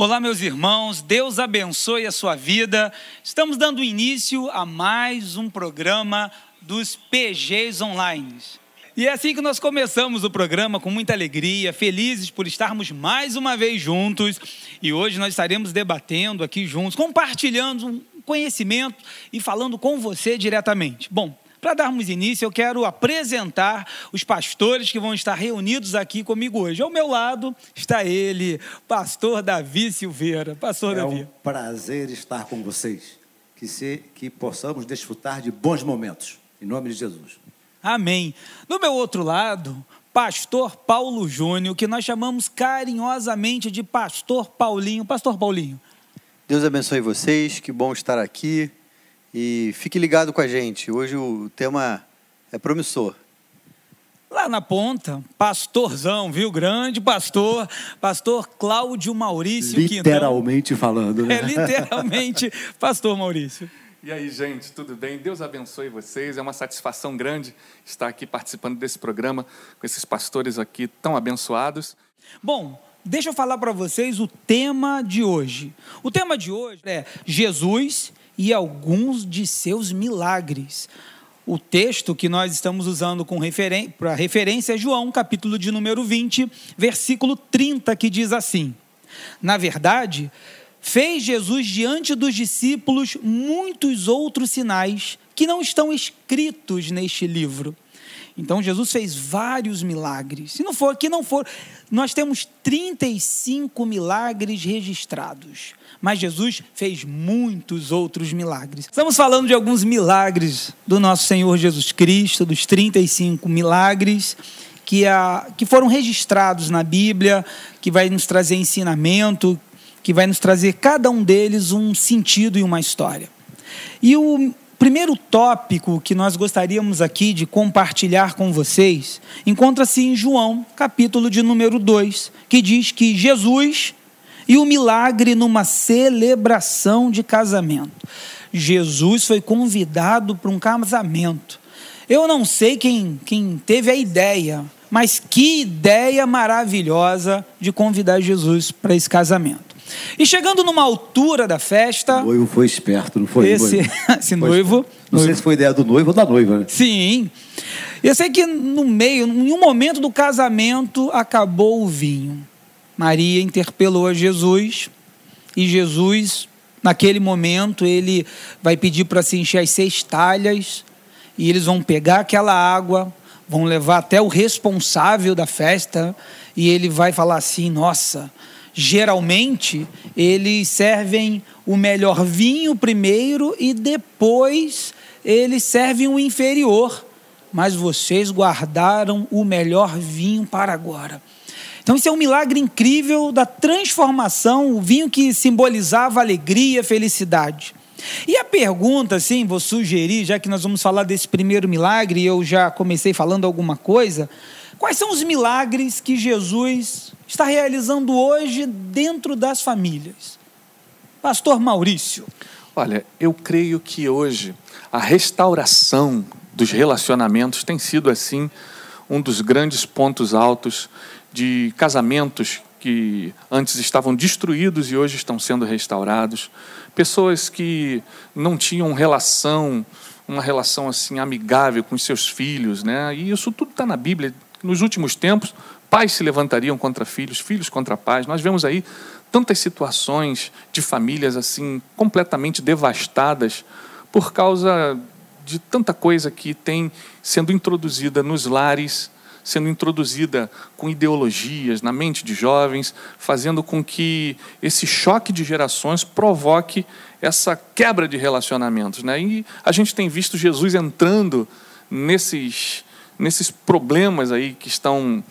Olá, meus irmãos, Deus abençoe a sua vida. Estamos dando início a mais um programa dos PGs Online. E é assim que nós começamos o programa com muita alegria, felizes por estarmos mais uma vez juntos. E hoje nós estaremos debatendo aqui juntos, compartilhando um conhecimento e falando com você diretamente. Bom, para darmos início, eu quero apresentar os pastores que vão estar reunidos aqui comigo hoje. Ao meu lado está ele, pastor Davi Silveira. Pastor é Davi. um prazer estar com vocês. Que, se, que possamos desfrutar de bons momentos. Em nome de Jesus. Amém. Do meu outro lado, pastor Paulo Júnior, que nós chamamos carinhosamente de pastor Paulinho. Pastor Paulinho. Deus abençoe vocês, que bom estar aqui. E fique ligado com a gente. Hoje o tema é promissor. Lá na ponta, pastorzão, viu? Grande pastor, pastor Cláudio Maurício Literalmente Quintão. falando, né? É literalmente pastor Maurício. E aí, gente, tudo bem? Deus abençoe vocês. É uma satisfação grande estar aqui participando desse programa com esses pastores aqui tão abençoados. Bom, deixa eu falar para vocês o tema de hoje. O tema de hoje é Jesus e alguns de seus milagres. O texto que nós estamos usando com referen para referência é João, capítulo de número 20, versículo 30, que diz assim: Na verdade, fez Jesus diante dos discípulos muitos outros sinais que não estão escritos neste livro. Então Jesus fez vários milagres. Se não for, que não for, nós temos 35 milagres registrados mas Jesus fez muitos outros milagres. Estamos falando de alguns milagres do nosso Senhor Jesus Cristo, dos 35 milagres que, a, que foram registrados na Bíblia, que vai nos trazer ensinamento, que vai nos trazer cada um deles um sentido e uma história. E o primeiro tópico que nós gostaríamos aqui de compartilhar com vocês encontra-se em João, capítulo de número 2, que diz que Jesus e o milagre numa celebração de casamento. Jesus foi convidado para um casamento. Eu não sei quem, quem teve a ideia, mas que ideia maravilhosa de convidar Jesus para esse casamento. E chegando numa altura da festa. O noivo foi esperto, não foi? Esse noivo, esse noivo Não sei se foi ideia do noivo ou da noiva, né? Sim. Eu sei que no meio, em um momento do casamento, acabou o vinho. Maria interpelou a Jesus e Jesus, naquele momento, ele vai pedir para se encher as seis talhas e eles vão pegar aquela água, vão levar até o responsável da festa e ele vai falar assim: Nossa, geralmente eles servem o melhor vinho primeiro e depois eles servem o inferior, mas vocês guardaram o melhor vinho para agora. Então, isso é um milagre incrível da transformação, o vinho que simbolizava alegria, felicidade. E a pergunta, assim, vou sugerir, já que nós vamos falar desse primeiro milagre, e eu já comecei falando alguma coisa, quais são os milagres que Jesus está realizando hoje dentro das famílias? Pastor Maurício. Olha, eu creio que hoje a restauração dos relacionamentos tem sido, assim, um dos grandes pontos altos de casamentos que antes estavam destruídos e hoje estão sendo restaurados, pessoas que não tinham relação, uma relação assim amigável com seus filhos, né? E isso tudo está na Bíblia. Nos últimos tempos, pais se levantariam contra filhos, filhos contra pais. Nós vemos aí tantas situações de famílias assim completamente devastadas por causa de tanta coisa que tem sendo introduzida nos lares sendo introduzida com ideologias na mente de jovens, fazendo com que esse choque de gerações provoque essa quebra de relacionamentos. Né? E a gente tem visto Jesus entrando nesses, nesses problemas aí que estão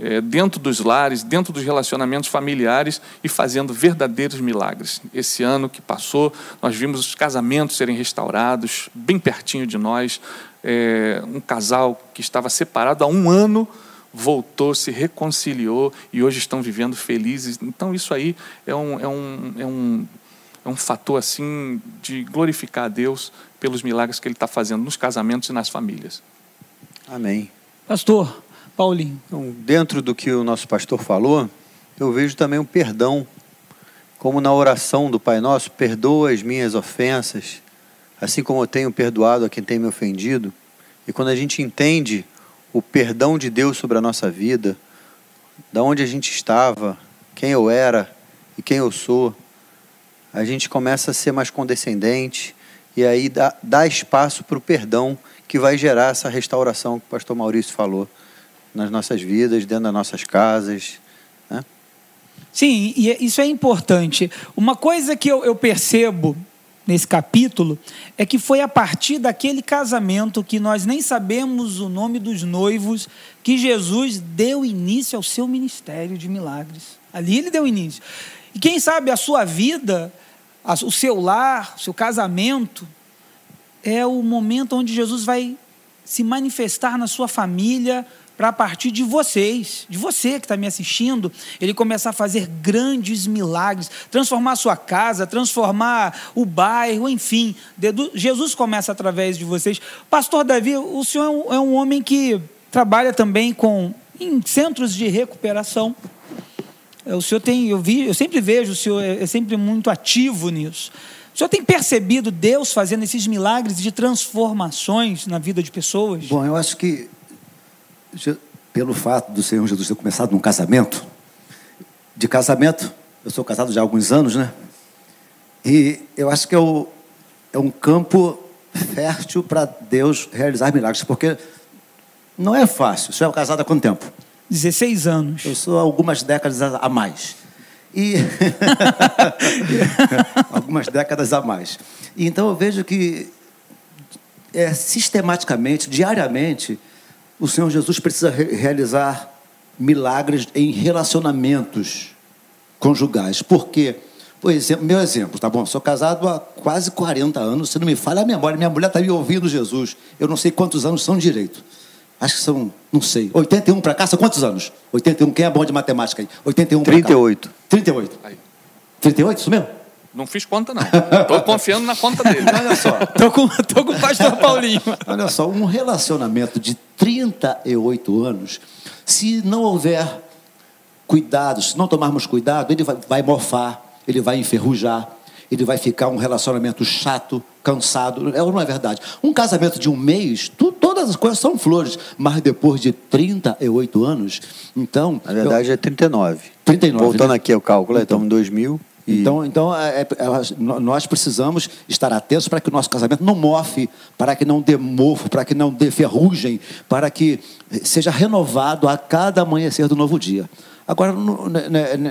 é, dentro dos lares, dentro dos relacionamentos familiares e fazendo verdadeiros milagres. Esse ano que passou, nós vimos os casamentos serem restaurados, bem pertinho de nós. É, um casal que estava separado há um ano voltou, se reconciliou e hoje estão vivendo felizes. Então, isso aí é um, é um, é um, é um fator assim de glorificar a Deus pelos milagres que Ele está fazendo nos casamentos e nas famílias. Amém. Pastor, Paulinho. Então, dentro do que o nosso pastor falou, eu vejo também um perdão como na oração do Pai Nosso, perdoa as minhas ofensas, assim como eu tenho perdoado a quem tem me ofendido. E quando a gente entende o perdão de Deus sobre a nossa vida, da onde a gente estava, quem eu era e quem eu sou, a gente começa a ser mais condescendente e aí dá, dá espaço para o perdão que vai gerar essa restauração que o pastor Maurício falou nas nossas vidas, dentro das nossas casas. Né? Sim, e é, isso é importante. Uma coisa que eu, eu percebo nesse capítulo é que foi a partir daquele casamento que nós nem sabemos o nome dos noivos que Jesus deu início ao seu ministério de milagres. Ali ele deu início. E quem sabe a sua vida, o seu lar, o seu casamento, é o momento onde Jesus vai se manifestar na sua família, para a partir de vocês, de você que está me assistindo, ele começar a fazer grandes milagres, transformar a sua casa, transformar o bairro, enfim. Jesus começa através de vocês. Pastor Davi, o senhor é um, é homem que trabalha também com em centros de recuperação. O senhor tem, eu vi, eu sempre vejo o senhor é, é sempre muito ativo nisso. O senhor tem percebido Deus fazendo esses milagres de transformações na vida de pessoas? Bom, eu acho que pelo fato do Senhor Jesus ter começado num casamento, de casamento, eu sou casado já há alguns anos, né? E eu acho que é, o, é um campo fértil para Deus realizar milagres, porque não é fácil. O senhor é casado há quanto tempo? 16 anos. Eu sou algumas décadas a mais. E algumas décadas a mais. E então eu vejo que é, sistematicamente, diariamente, o Senhor Jesus precisa re realizar milagres em relacionamentos conjugais. Por quê? Por exemplo, meu exemplo, tá bom? Sou casado há quase 40 anos, se não me falha a memória, minha mulher está me ouvindo, Jesus. Eu não sei quantos anos são direito. Acho que são, não sei, 81 para cá, são quantos anos? 81, quem é bom de matemática aí? 81 para cá. 38. 38. Aí. 38, isso mesmo? Não fiz conta, não. Estou confiando na conta dele. Olha só. Estou com, tô com o pastor Paulinho. Olha só, um relacionamento de 38 anos, se não houver cuidados, se não tomarmos cuidado, ele vai, vai mofar, ele vai enferrujar, ele vai ficar um relacionamento chato, cansado. É ou não é verdade? Um casamento de um mês, tu, todas as coisas são flores, mas depois de 38 anos, então. Na verdade eu, é 39. 39. Voltando né? aqui ao cálculo, então, estamos em 2000. Então, então é, é, nós precisamos estar atentos para que o nosso casamento não mofe, para que não dê mofo, para que não dê ferrugem, para que seja renovado a cada amanhecer do novo dia. Agora,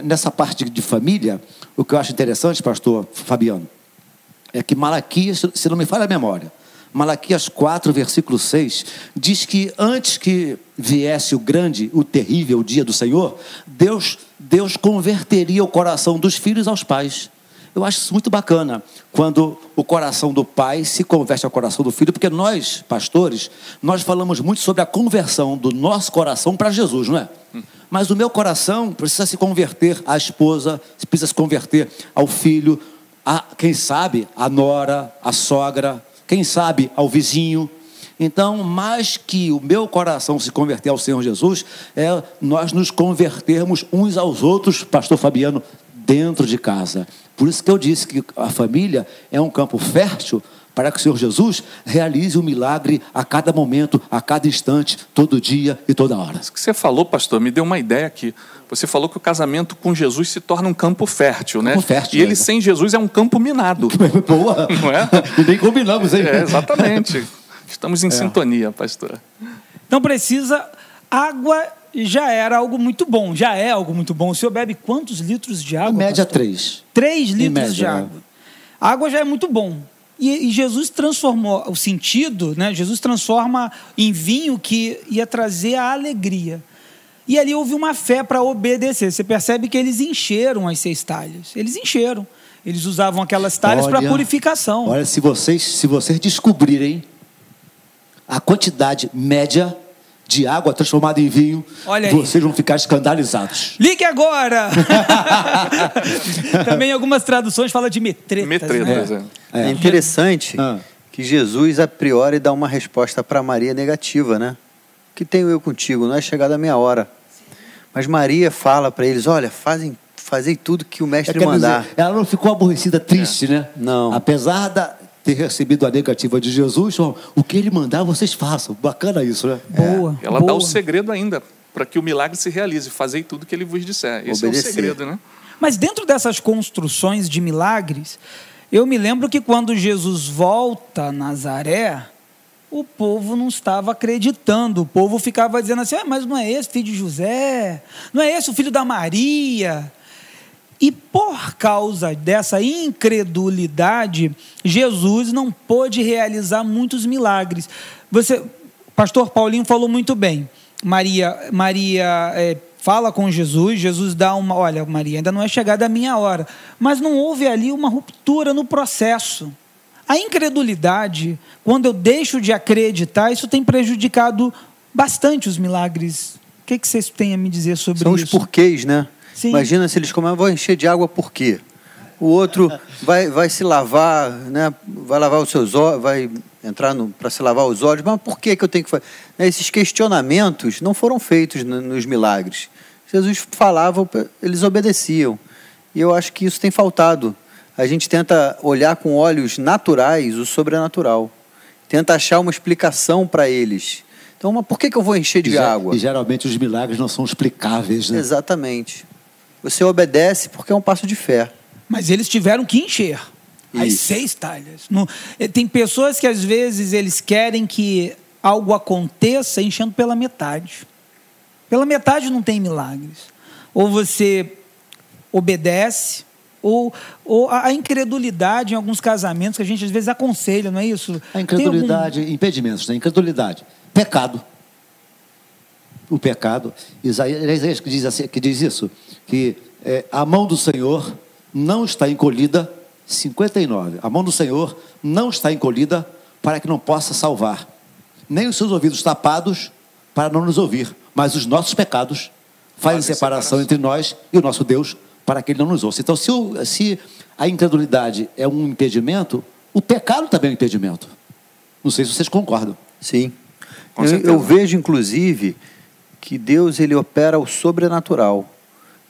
nessa parte de família, o que eu acho interessante, pastor Fabiano, é que Malaquias, se não me falha a memória, Malaquias 4, versículo 6, diz que antes que viesse o grande, o terrível dia do Senhor, Deus, Deus converteria o coração dos filhos aos pais. Eu acho isso muito bacana, quando o coração do pai se converte ao coração do filho, porque nós, pastores, nós falamos muito sobre a conversão do nosso coração para Jesus, não é? Mas o meu coração precisa se converter à esposa, precisa se converter ao filho, a, quem sabe, a nora, a sogra, quem sabe ao vizinho. Então, mais que o meu coração se converter ao Senhor Jesus, é nós nos convertermos uns aos outros, pastor Fabiano, dentro de casa. Por isso que eu disse que a família é um campo fértil para que o Senhor Jesus realize o um milagre a cada momento, a cada instante, todo dia e toda hora. Isso que você falou, pastor, me deu uma ideia aqui. Você falou que o casamento com Jesus se torna um campo fértil, né? campo? Fértil, e ele é. sem Jesus é um campo minado. Boa! Não é? E nem combinamos, hein? É, exatamente. Estamos em é. sintonia, pastor. Não precisa. Água já era algo muito bom, já é algo muito bom. O senhor bebe quantos litros de água? Em média, pastor? três. Três litros média, de água. É. água já é muito bom. E, e, Jesus transformou o sentido, né? Jesus transforma em vinho que ia trazer a alegria. E ali houve uma fé para obedecer. Você percebe que eles encheram as seis talhas. Eles encheram. Eles usavam aquelas talhas para purificação. Olha, se vocês, se vocês descobrirem a quantidade média de água transformada em vinho, Olha vocês vão ficar escandalizados. Ligue agora! Também algumas traduções falam de metretas. Metretas, né? é. é. interessante ah. que Jesus, a priori, dá uma resposta para Maria negativa, né? Que tenho eu contigo, não é chegada a minha hora. Mas Maria fala para eles: olha, fazem, fazei tudo que o É, mestre quer mandar. dizer, ela não ficou aborrecida, triste, né? Não. Apesar de ter recebido a negativa de Jesus, ó, o que ele mandar, vocês façam. Bacana isso, né? Boa. Ela boa. dá o segredo ainda para que o milagre se realize. Fazei tudo que ele vos disser. Esse Obedecer. é o segredo, né? Mas dentro dessas construções de milagres, eu me lembro que quando Jesus volta a Nazaré, o povo não estava acreditando. O povo ficava dizendo assim: "Ah, mas não é esse filho de José? Não é esse o filho da Maria? E por causa dessa incredulidade, Jesus não pôde realizar muitos milagres. Você, Pastor Paulinho falou muito bem. Maria, Maria é, fala com Jesus, Jesus dá uma, olha, Maria, ainda não é chegada a minha hora, mas não houve ali uma ruptura no processo. A incredulidade, quando eu deixo de acreditar, isso tem prejudicado bastante os milagres. O que, que vocês têm a me dizer sobre São os isso? porquês, né? Sim. Imagina se eles comem, vou encher de água por quê? O outro vai, vai se lavar, né? vai lavar os seus olhos, vai entrar para se lavar os olhos, mas por que, que eu tenho que fazer? Né, Esses questionamentos não foram feitos no- nos milagres. Jesus falava, eles obedeciam. E eu acho que isso tem faltado. A gente tenta olhar com olhos naturais o sobrenatural. Tenta achar uma explicação para eles. Então, mas por que, que eu vou encher de E, água? e geralmente os milagres não são explicáveis, né? Exatamente. Você obedece porque é um passo de fé. Mas eles tiveram que encher as Isso. seis talhas. Não- eh, tem pessoas que às vezes eles querem que algo aconteça enchendo pela metade. Pela metade não tem milagres. Ou você obedece, ou, ou a incredulidade em alguns casamentos que a gente às vezes aconselha, não é isso? A incredulidade, impedimentos, né? Incredulidade. Pecado. O pecado. Isaías, é Isaías que diz, assim- que diz isso, que é, a mão do Senhor não está encolhida, 59. A mão do Senhor não está encolhida para que não possa salvar, nem os seus ouvidos tapados para não nos ouvir, mas os nossos pecados fazem separação separação. entre nós e o nosso Deus para que ele não nos ouça. Então, se, o- se a incredulidade é um impedimento, o pecado também é um impedimento. Não sei se vocês concordam. Sim. Eu, eu vejo, inclusive, que Deus ele opera o sobrenatural.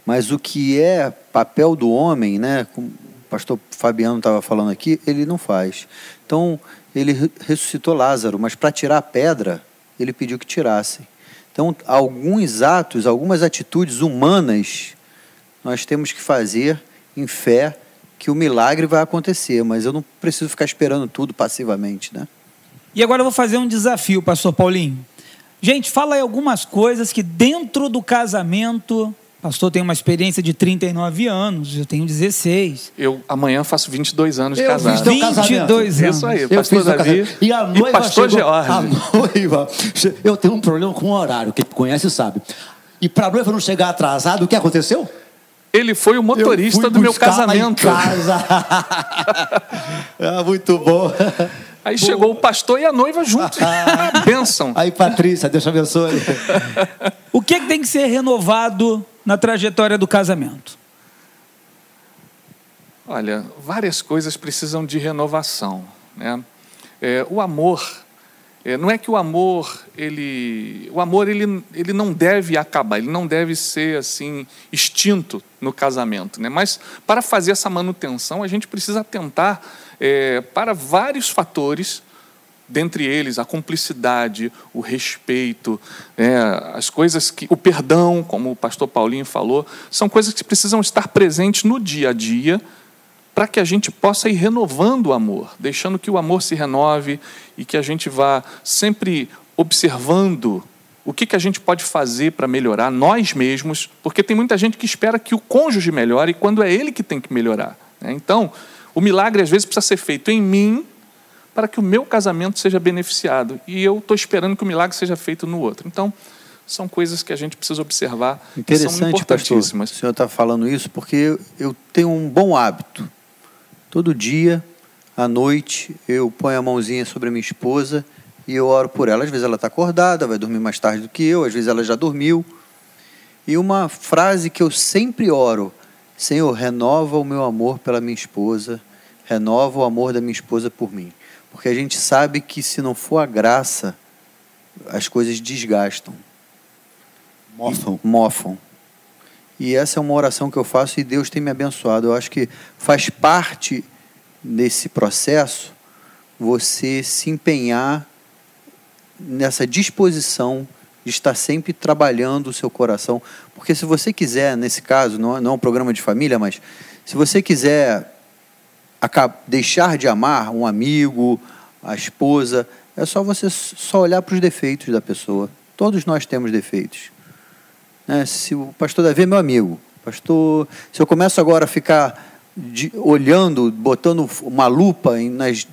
Mas o que é papel do homem, né, como o pastor Fabiano estava falando aqui, ele não faz. Então, ele re- ressuscitou Lázaro, mas para tirar a pedra, ele pediu que tirassem. Então, alguns atos, algumas atitudes humanas, nós temos que fazer em fé que o milagre vai acontecer, mas eu não preciso ficar esperando tudo passivamente, né? E agora eu vou fazer um desafio, pastor Paulinho. Gente, fala aí algumas coisas que dentro do casamento, pastor tem uma experiência de 39 anos, eu tenho 16. Eu amanhã faço 22 anos de Eu casado. fiz teu 22 anos. Isso aí, Eu pastor Davi. E a noiva pastor chegou, George. A noiva. Eu tenho um problema com o horário, quem conhece sabe. E para a noiva não chegar atrasada, o que aconteceu? Ele foi o motorista do meu casamento. casa. ah, muito bom. Aí chegou o pastor e a noiva junto. Bênção. Aí, Patrícia, Deus te abençoe. O que, que tem que ser renovado na trajetória do casamento? Olha, várias coisas precisam de renovação. Né? É, o amor, é, não é que o amor ele, o amor ele, ele não deve acabar, ele não deve ser assim extinto no casamento, né? Mas para fazer essa manutenção a gente precisa atentar é, para vários fatores dentre eles a cumplicidade, o respeito, né, as coisas que o perdão, como o pastor Paulinho falou, são coisas que precisam estar presentes no dia a dia para que a gente possa ir renovando o amor, deixando que o amor se renove e que a gente vá sempre observando o que, que a gente pode fazer para melhorar nós mesmos, porque tem muita gente que espera que o cônjuge melhore quando é ele que tem que melhorar. né? Então, o milagre às vezes precisa ser feito em mim para que o meu casamento seja beneficiado. E eu estou esperando que o milagre seja feito no outro. Então, são coisas que a gente precisa observar e são Interessante, pastor, o importantíssimas. senhor está falando isso porque eu, eu tenho um bom hábito. Todo dia, à noite, eu ponho a mãozinha sobre a minha esposa e eu oro por ela. Às vezes ela está acordada, vai dormir mais tarde do que eu, às vezes ela já dormiu. E uma frase que eu sempre oro: Senhor, renova o meu amor pela minha esposa, renova o amor da minha esposa por mim. Porque a gente sabe que se não for a graça, as coisas desgastam Mofam. mofam. E essa é uma oração que eu faço e Deus tem me abençoado. Eu acho que faz parte desse processo você se empenhar nessa disposição de estar sempre trabalhando o seu coração. Porque se você quiser, nesse caso, não é, não é um programa de família, mas se você quiser deixar de amar um amigo, a esposa, é só você só olhar para os defeitos da pessoa. Todos nós temos defeitos. Né? Se o pastor Davi é meu amigo, pastor, se eu começo agora a ficar de, olhando, botando uma lupa em, nas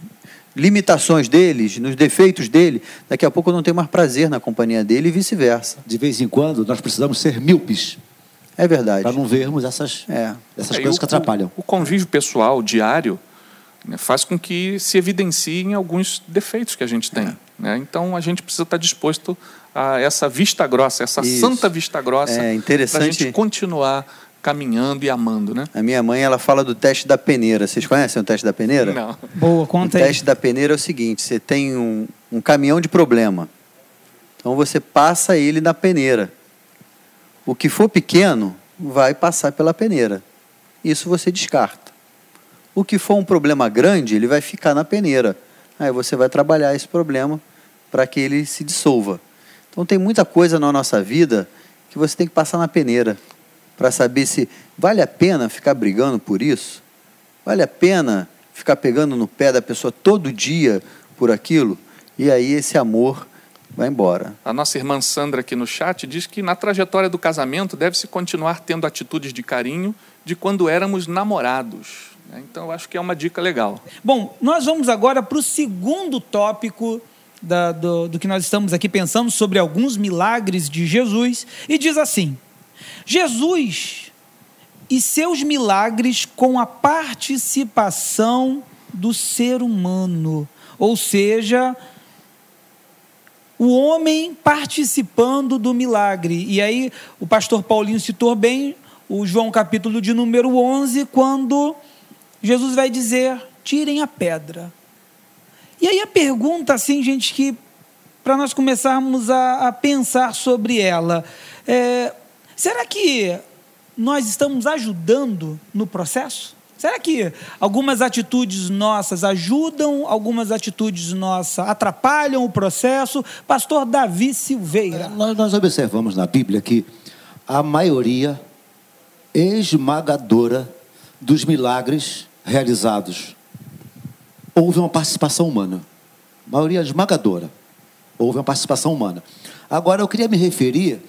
limitações deles, nos defeitos dele, daqui a pouco eu não tenho mais prazer na companhia dele e vice-versa. De vez em quando, nós precisamos ser míopes. É verdade. Para não vermos essas, é. essas é, coisas o, que atrapalham. O, o convívio pessoal diário né, faz com que se evidenciem alguns defeitos que a gente tem. É. Né? Então a gente precisa estar disposto a essa vista grossa, essa Isso. santa vista grossa, é interessante. para a gente continuar caminhando e amando, né? A minha mãe, ela fala do teste da peneira. Vocês conhecem o teste da peneira? Não. Boa, conta o aí. O teste da peneira é o seguinte, você tem um, um caminhão de problema. Então você passa ele na peneira. O que for pequeno vai passar pela peneira. Isso você descarta. O que for um problema grande, ele vai ficar na peneira. Aí você vai trabalhar esse problema para que ele se dissolva. Então tem muita coisa na nossa vida que você tem que passar na peneira para saber se vale a pena ficar brigando por isso? Vale a pena ficar pegando no pé da pessoa todo dia por aquilo? E aí esse amor vai embora. A nossa irmã Sandra aqui no chat diz que na trajetória do casamento deve-se continuar tendo atitudes de carinho de quando éramos namorados. Então, eu acho que é uma dica legal. Bom, nós vamos agora para o segundo tópico da, do, do que nós estamos aqui pensando sobre alguns milagres de Jesus. E diz assim: Jesus e seus milagres com a participação do ser humano, ou seja, o homem participando do milagre. E aí o pastor Paulinho citou bem o João capítulo de número 11, quando Jesus vai dizer: tirem a pedra. E aí a pergunta, assim, gente, que para nós começarmos a, a, pensar sobre ela, é, Será que nós estamos ajudando no processo? Será que algumas atitudes nossas ajudam, algumas atitudes nossas atrapalham o processo? Pastor Davi Silveira. Nós, nós observamos na Bíblia que a maioria esmagadora dos milagres realizados houve uma participação humana. A maioria esmagadora houve uma participação humana. Agora eu queria me referir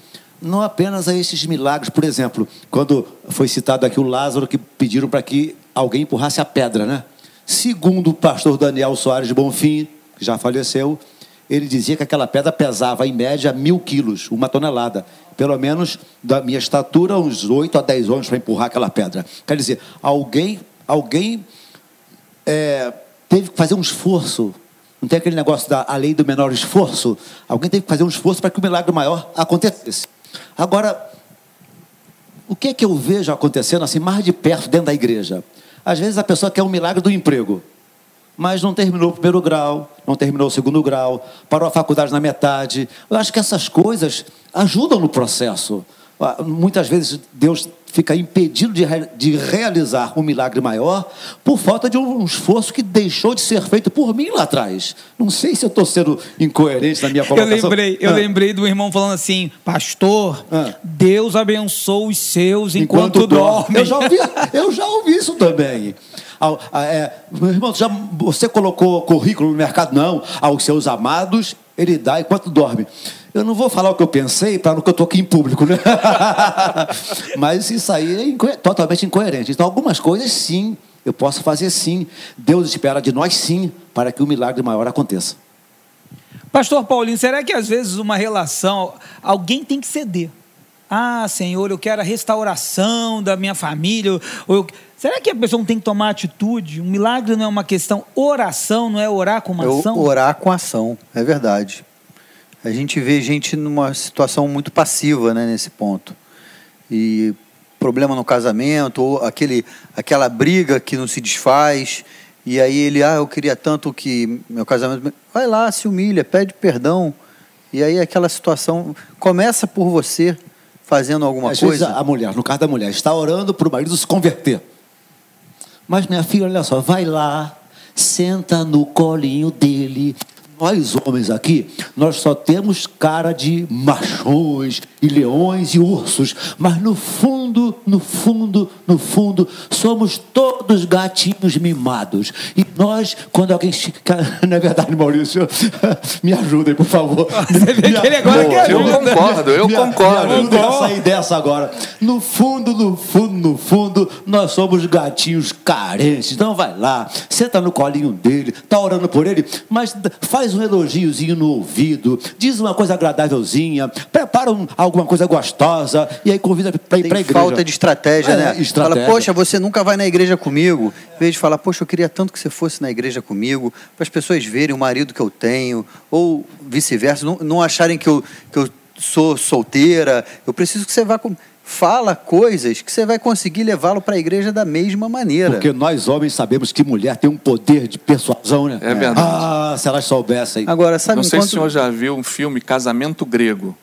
não apenas a esses milagres. Por exemplo, quando foi citado aqui o Lázaro, que pediram para que alguém empurrasse a pedra, né? Segundo o pastor Daniel Soares de Bonfim, que já faleceu, ele dizia que aquela pedra pesava, em média, mil quilos, uma tonelada. Pelo menos da minha estatura, uns 8 a 10 anos para empurrar aquela pedra. Quer dizer, alguém, alguém é, teve que fazer um esforço. Não tem aquele negócio da lei do menor esforço? Alguém teve que fazer um esforço para que o milagre maior acontecesse. Agora, o que é que eu vejo acontecendo assim mais de perto dentro da igreja? Às vezes a pessoa quer um milagre do emprego, mas não terminou o primeiro grau, não terminou o segundo grau, parou a faculdade na metade. Eu acho que essas coisas ajudam no processo. Ah, muitas vezes Deus fica impedido de, de realizar um milagre maior por falta de um esforço que deixou de ser feito por mim lá atrás. Não sei se eu estou sendo incoerente na minha colocação. Eu lembrei, eu ah. lembrei do irmão falando assim, pastor, ah. Deus abençoa os seus enquanto, enquanto dorme. Eu já, ouvi, eu já ouvi isso também. É, meu irmão, já, você colocou currículo no mercado? Não. Aos seus amados, ele dá enquanto dorme. Eu não vou falar o que eu pensei para não que eu estou aqui em público, né? Mas isso aí é inco totalmente incoerente. Então, algumas coisas sim, eu posso fazer sim. Deus espera de nós sim, para que o milagre maior aconteça. Pastor Paulinho, será que às vezes uma relação, alguém tem que ceder? Ah, Senhor, eu quero a restauração da minha família. Eu... Será que a pessoa não tem que tomar atitude? Um milagre não é uma questão oração, não é orar com uma ação? orar com ação, é verdade a gente vê gente numa situação muito passiva né, nesse ponto. E problema no casamento, ou aquele, aquela briga que não se desfaz, e aí ele, ah, eu queria tanto que meu casamento. Vai lá, se humilha, pede perdão. E aí aquela situação começa por você. fazendo alguma Às coisa. vezes a mulher, no caso da mulher, está orando para o marido se converter. Mas minha filha, olha só, vai lá, senta no colinho dele. Nós homens aqui, nós só temos cara de machões e leões e ursos, mas no fundo, no fundo, no fundo, somos todos gatinhos mimados. E nós, quando alguém não é verdade, Maurício? Me ajudem, por favor. Você vê que ele agora Me quer Eu concordo, eu me, concordo. Me ajudem a sair dessa agora. No fundo, no fundo, no fundo, nós somos gatinhos carentes. Então vai lá, senta no colinho dele, tá orando por ele, mas d- faz um elogiozinho no ouvido, diz uma coisa agradávelzinha, prepara um- alguma coisa gostosa e aí convida para ir para a igreja. falta de estratégia, É, né? estratégia. Fala, poxa, você nunca vai na igreja comigo. Em vez de falar, poxa, eu queria tanto que você fosse na igreja comigo, para as pessoas verem o marido que eu tenho, ou vice-versa, não, não acharem que eu, que eu sou solteira. Eu preciso que você vá com. Fala coisas que você vai conseguir levá-lo para a igreja da mesma maneira. Porque nós homens sabemos que mulher tem um poder de persuasão, né? É verdade. Ah, se elas soubessem. Agora, sabe Não sei se o enquanto- senhor já viu um filme Casamento Grego.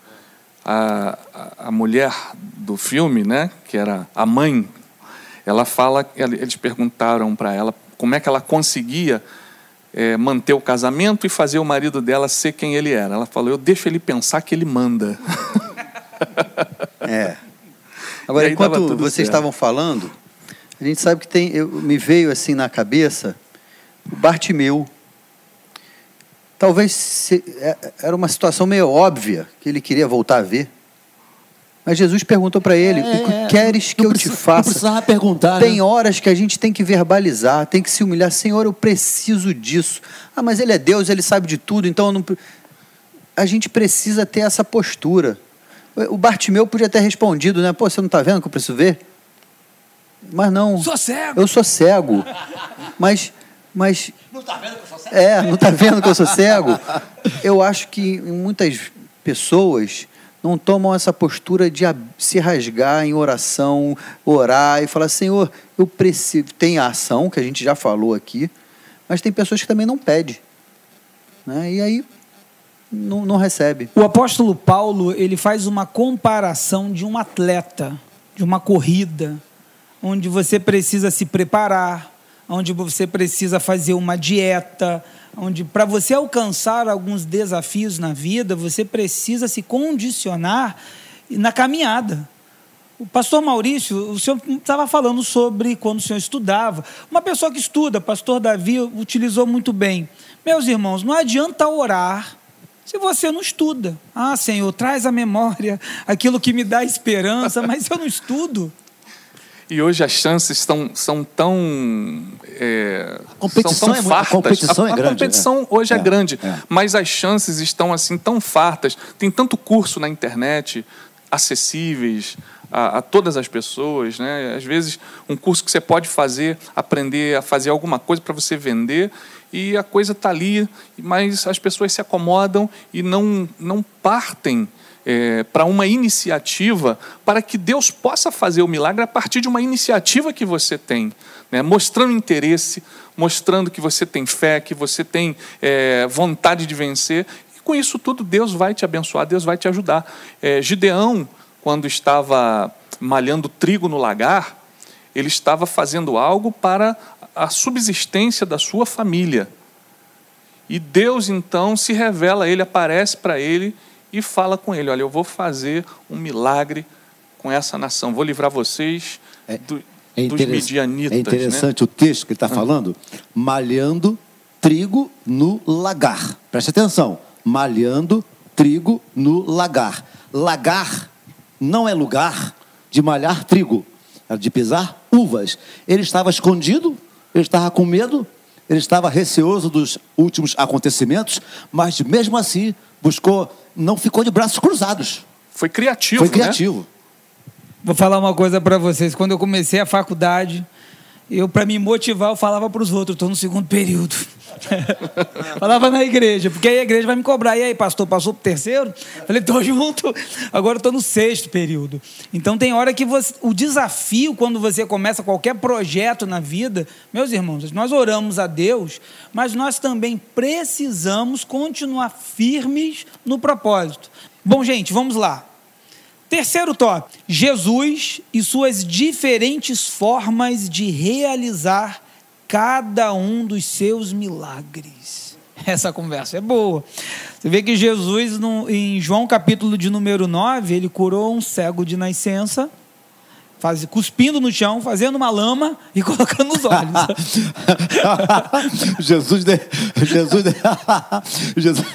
A, a, a mulher do filme, né, que era a mãe, ela fala, eles perguntaram para ela como é que ela conseguia eh, manter o casamento e fazer o marido dela ser quem ele era. Ela falou: eu deixo ele pensar que ele manda. É. Agora, enquanto vocês certo. estavam falando, a gente sabe que tem. Eu, me veio assim na cabeça o Bartimeu. Talvez se- é- era uma situação meio óbvia que ele queria voltar a ver. Mas Jesus perguntou para ele: É, O que é, queres que eu te faça? Não precisava perguntar. Tem né? horas que a gente tem que verbalizar, tem que se humilhar. Senhor, eu preciso disso. Ah, mas Ele é Deus, Ele sabe de tudo, então eu não. A gente precisa ter essa postura. O Bartimeu podia ter respondido, né? Pô, você não está vendo que eu preciso ver? Mas não. Sou cego. Eu sou cego. Mas. mas não está vendo que eu sou cego? É, não está vendo que eu sou cego? Eu acho que muitas pessoas não tomam essa postura de se rasgar em oração, orar e falar: Senhor, eu preciso. Tem a ação, que a gente já falou aqui, mas tem pessoas que também não pedem. Né? E aí não, não recebe. O apóstolo Paulo, ele faz uma comparação de um atleta, de uma corrida, onde você precisa se preparar, onde você precisa fazer uma dieta, onde para você alcançar alguns desafios na vida, você precisa se condicionar na caminhada. O pastor Maurício, o senhor estava falando sobre quando o senhor estudava. Uma pessoa que estuda, pastor Davi utilizou muito bem. Meus irmãos, não adianta orar se você não estuda. Ah, Senhor, traz à memória aquilo que me dá esperança, mas eu não estudo. E hoje as chances estão, são tão. É, competição são tão é muito- a fartas. competição a, é a grande, competição é. hoje é, É, grande, é. mas as chances estão assim tão fartas. Tem tanto curso na internet acessíveis a, a todas as pessoas, né? Às vezes um curso que você pode fazer, aprender a fazer alguma coisa para você vender e a coisa está ali, mas as pessoas se acomodam e não não partem é, para uma iniciativa para que Deus possa fazer o milagre a partir de uma iniciativa que você tem, né? mostrando interesse, mostrando que você tem fé, que você tem é, vontade de vencer. E com isso tudo, Deus vai te abençoar, Deus vai te ajudar. É, Gideão, quando estava malhando trigo no lagar, ele estava fazendo algo para a subsistência da sua família. E Deus então se revela a ele, aparece para ele e fala com ele: Olha, eu vou fazer um milagre com essa nação, vou livrar vocês do- É, dos midianitas. é interessante o texto que ele está falando. Malhando trigo no lagar. Preste atenção. Malhando trigo no lagar. Lagar não é lugar de malhar trigo, é de pisar uvas. Ele estava escondido, ele estava com medo, ele estava receoso dos últimos acontecimentos, mas mesmo assim buscou, não ficou de braços cruzados. Né? Foi criativo. Foi né? criativo. Vou falar uma coisa para vocês. Quando eu comecei a faculdade, eu, para me motivar, eu falava para os outros: estou no segundo período. falava na igreja, porque aí a igreja vai me cobrar. E aí, pastor, passou para o terceiro? Falei: estou junto. Agora estou no sexto período. Então tem hora que você, o desafio, quando você começa qualquer projeto na vida, meus irmãos, nós oramos a Deus, mas nós também precisamos continuar firmes no propósito. Bom, gente, vamos lá. Terceiro tópico: Jesus e suas diferentes formas de realizar cada um dos seus milagres. Essa conversa é boa. Você vê que Jesus, em João capítulo de número 9, ele curou um cego de nascença faz, cuspindo no chão, fazendo uma lama e colocando nos olhos. Jesus, de, Jesus, de, Jesus,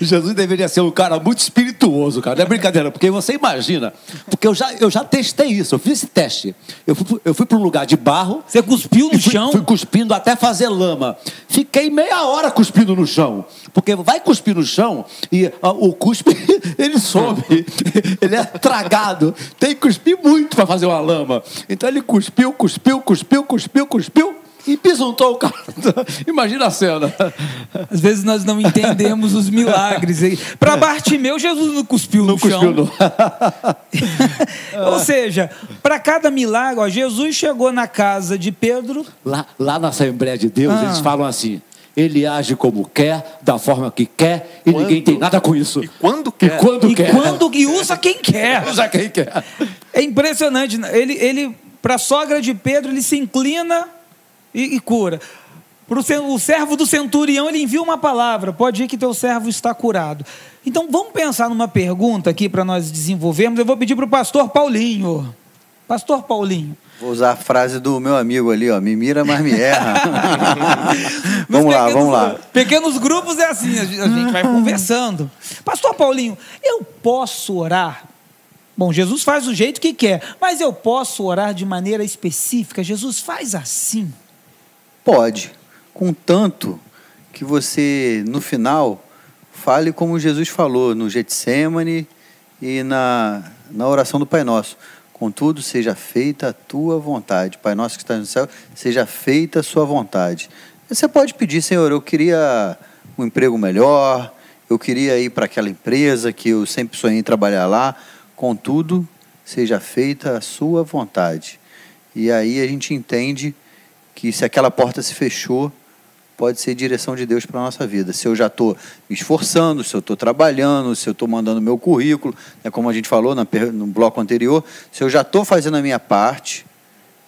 Jesus deveria ser um cara muito espirituoso, cara. Não é brincadeira, porque você imagina, porque eu já, eu já testei isso, eu fiz esse teste. Eu fui, eu fui para um lugar de barro. Você cuspiu no fui, chão? Fui cuspindo até fazer lama. Fiquei meia hora cuspindo no chão. Porque vai cuspir no chão e o cuspe, ele some. ele é tragado. Tem que cuspir muito para fazer fazer uma lama. Então ele cuspiu, cuspiu, cuspiu, cuspiu, cuspiu e pisuntou o cara. Imagina a cena. Às vezes nós não entendemos os milagres. Para Bartimeu, Jesus não cuspiu não no cuspiu chão. No... Ou seja, para cada milagre, ó, Jesus chegou na casa de Pedro. Lá, lá na Assembleia de Deus, ah. eles falam assim: ele age como quer, da forma que quer, e quando, ninguém tem nada com isso. E quando quer. E quando e quer. Quando, e usa quem quer. usa quem quer. É impressionante. Né? Ele, ele para a sogra de Pedro, ele se inclina e, e cura. Para o servo do centurião, ele envia uma palavra: pode ir que teu servo está curado. Então vamos pensar numa pergunta aqui para nós desenvolvermos. Eu vou pedir para o pastor Paulinho. Pastor Paulinho. Vou usar a frase do meu amigo ali, ó. Me mira, mas me erra. vamos lá, vamos lá. Pequenos grupos é assim, a gente vai conversando. Pastor Paulinho, eu posso orar? Bom, Jesus faz do jeito que quer, mas eu posso orar de maneira específica? Jesus faz assim? Pode, contanto que você, no final, fale como Jesus falou no Getsemane e na, na oração do Pai Nosso Contudo, seja feita a tua vontade. Pai nosso que está no céu, seja feita a sua vontade. Você pode pedir, Senhor, eu queria um emprego melhor, eu queria ir para aquela empresa que eu sempre sonhei trabalhar lá. Contudo, seja feita a sua vontade. E aí a gente entende que se aquela porta se fechou, pode ser direção de Deus para a nossa vida. Se eu já estou me esforçando, se eu estou trabalhando, se eu estou mandando meu currículo, né, como a gente falou no bloco anterior, se eu já estou fazendo a minha parte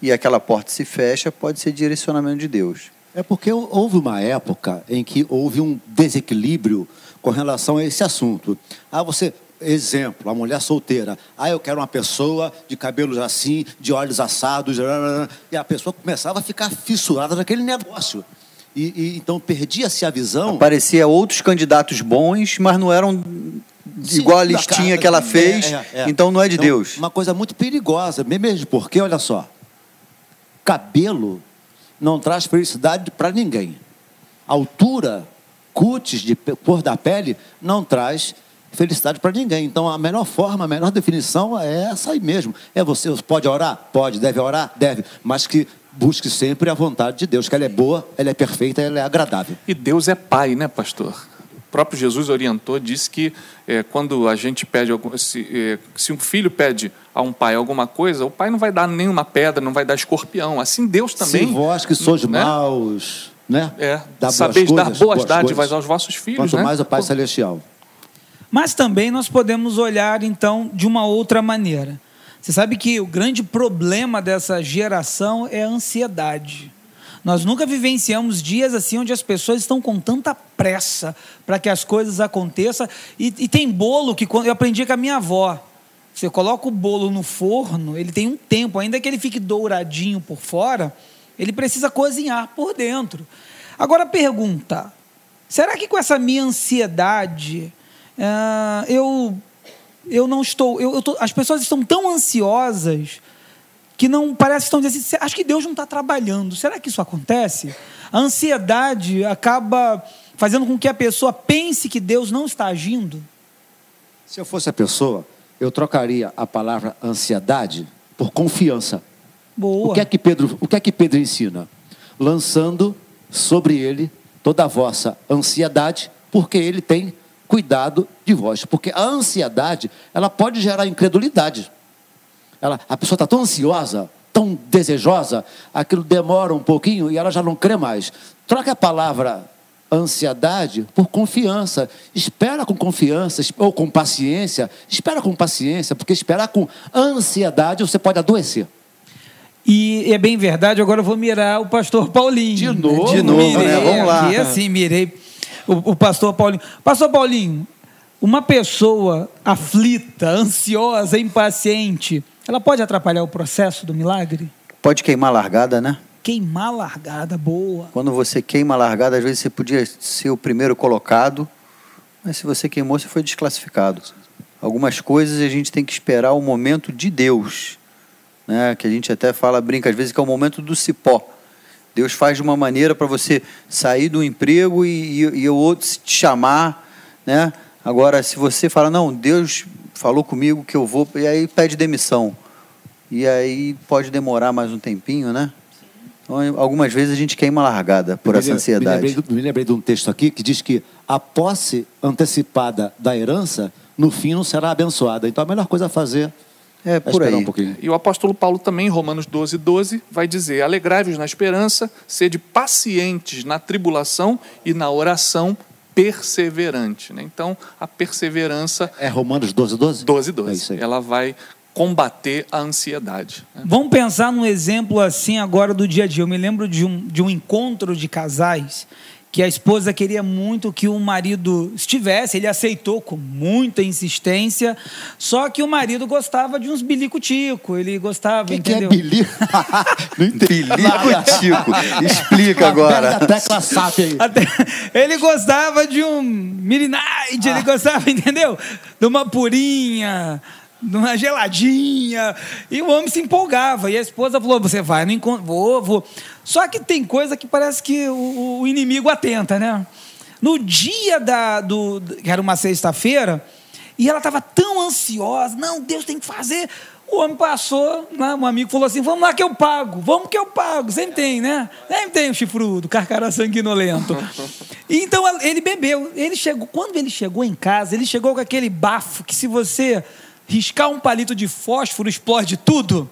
e aquela porta se fecha, pode ser direcionamento de Deus. É porque houve uma época em que houve um desequilíbrio com relação a esse assunto. Ah, você, exemplo, a mulher solteira. Ah, eu quero uma pessoa de cabelos assim, de olhos assados, e a pessoa começava a ficar fissurada naquele negócio. E, e então perdia-se a visão. Aparecia outros candidatos bons, mas não eram Sim, igual a listinha que ela fez, é, é, é. então não é de então, Deus. Uma coisa muito perigosa, mesmo porque, olha só, cabelo não traz felicidade para ninguém. Altura, cutis de cor da pele não traz felicidade para ninguém. Então a melhor forma, a melhor definição é essa aí mesmo. É você pode orar, pode, deve orar, deve, mas que busque sempre a vontade de Deus, que ela é boa, ela é perfeita, ela é agradável. E Deus é Pai, né, pastor? O próprio Jesus orientou, disse que é, quando a gente pede, se, é, se um filho pede a um pai alguma coisa, o pai não vai dar nenhuma pedra, não vai dar escorpião. Assim Deus também. Se vós que sois né? maus, né? É, sabeis dar boas, boas dádivas coisas, aos vossos filhos. Quanto né? mais o Pai Celestial. Mas também nós podemos olhar, então, de uma outra maneira. Você sabe que o grande problema dessa geração é a ansiedade. Nós nunca vivenciamos dias assim onde as pessoas estão com tanta pressa para que as coisas aconteçam. E, e, tem bolo que eu aprendi com a minha avó. Você coloca o bolo no forno, ele tem um tempo, ainda que ele fique douradinho por fora, ele precisa cozinhar por dentro. Agora pergunta: será que com essa minha ansiedade uh, eu eu não estou. Eu, eu tô, as pessoas estão tão ansiosas que não parece que estão dizendo assim, acho que Deus não está trabalhando. Será que isso acontece? A ansiedade acaba fazendo com que a pessoa pense que Deus não está agindo. Se eu fosse a pessoa, eu trocaria a palavra ansiedade por confiança. Boa. O que é que Pedro, o que é que Pedro ensina? Lançando sobre ele toda a vossa ansiedade, porque ele tem cuidado de vós, porque a ansiedade ela pode gerar incredulidade. Ela, a pessoa está tão ansiosa, tão desejosa, aquilo demora um pouquinho e ela já não crê mais. Troca a palavra ansiedade por confiança. Espera com confiança ou com paciência. Espera com paciência, porque esperar com ansiedade você pode adoecer. E é bem verdade, agora eu vou mirar o pastor Paulinho. De novo? De novo, mirei né? Vamos lá. Aqui, assim, mirei o, o pastor Paulinho. Pastor Paulinho, uma pessoa aflita, ansiosa, impaciente, ela pode atrapalhar o processo do milagre? Pode queimar a largada, né? Queimar a largada, boa. Quando você queima a largada, às vezes você podia ser o primeiro colocado, mas se você queimou, você foi desclassificado. Algumas coisas a gente tem que esperar o momento de Deus, né? que a gente até fala, brinca às vezes, que é o momento do cipó. Deus faz de uma maneira para você sair do emprego e, e, e o outro te chamar, né? Agora, se você fala, não, Deus falou comigo que eu vou, e aí pede demissão. E aí pode demorar mais um tempinho, né? Então, algumas vezes a gente queima largada por essa ansiedade. Me lembrei, me lembrei de um texto aqui que diz que a posse antecipada da herança, no fim, não será abençoada. Então a melhor coisa a fazer É é por aí. um pouquinho. E o apóstolo Paulo também, em Romanos 12, 12, vai dizer: Alegrai-vos na esperança, sede pacientes na tribulação e na oração perseverante. né? Então, a perseverança, É Romanos 12, 12? 12, É 12, isso aí. ela vai combater a ansiedade. né? Vamos pensar num exemplo assim agora do dia a dia. Eu me lembro de um, de um encontro de casais que a esposa queria muito que o marido estivesse, ele aceitou com muita insistência, só que o marido gostava de uns bilico-tico, ele gostava, O que, que é entendeu? bilico? não entendi. Bilico-tico. Explica agora. A tecla SAP aí. Até- ele gostava de um mirinite, Ah. ele gostava, entendeu? De uma purinha, de uma geladinha. E o homem se empolgava. E a esposa falou: Você vai no encontro? Vou, vou. Só que tem coisa que parece que o, o inimigo atenta, né? No dia da, do, que era uma sexta-feira, e ela estava tão ansiosa, não, Deus tem que fazer. O homem passou, né, um amigo falou assim: vamos lá que eu pago, vamos que eu pago. Sempre tem, né? Sempre tem o chifrudo, carcara sanguinolento. E então ele bebeu. Ele chegou, quando ele chegou em casa, ele chegou com aquele bafo que se você riscar um palito de fósforo explode tudo.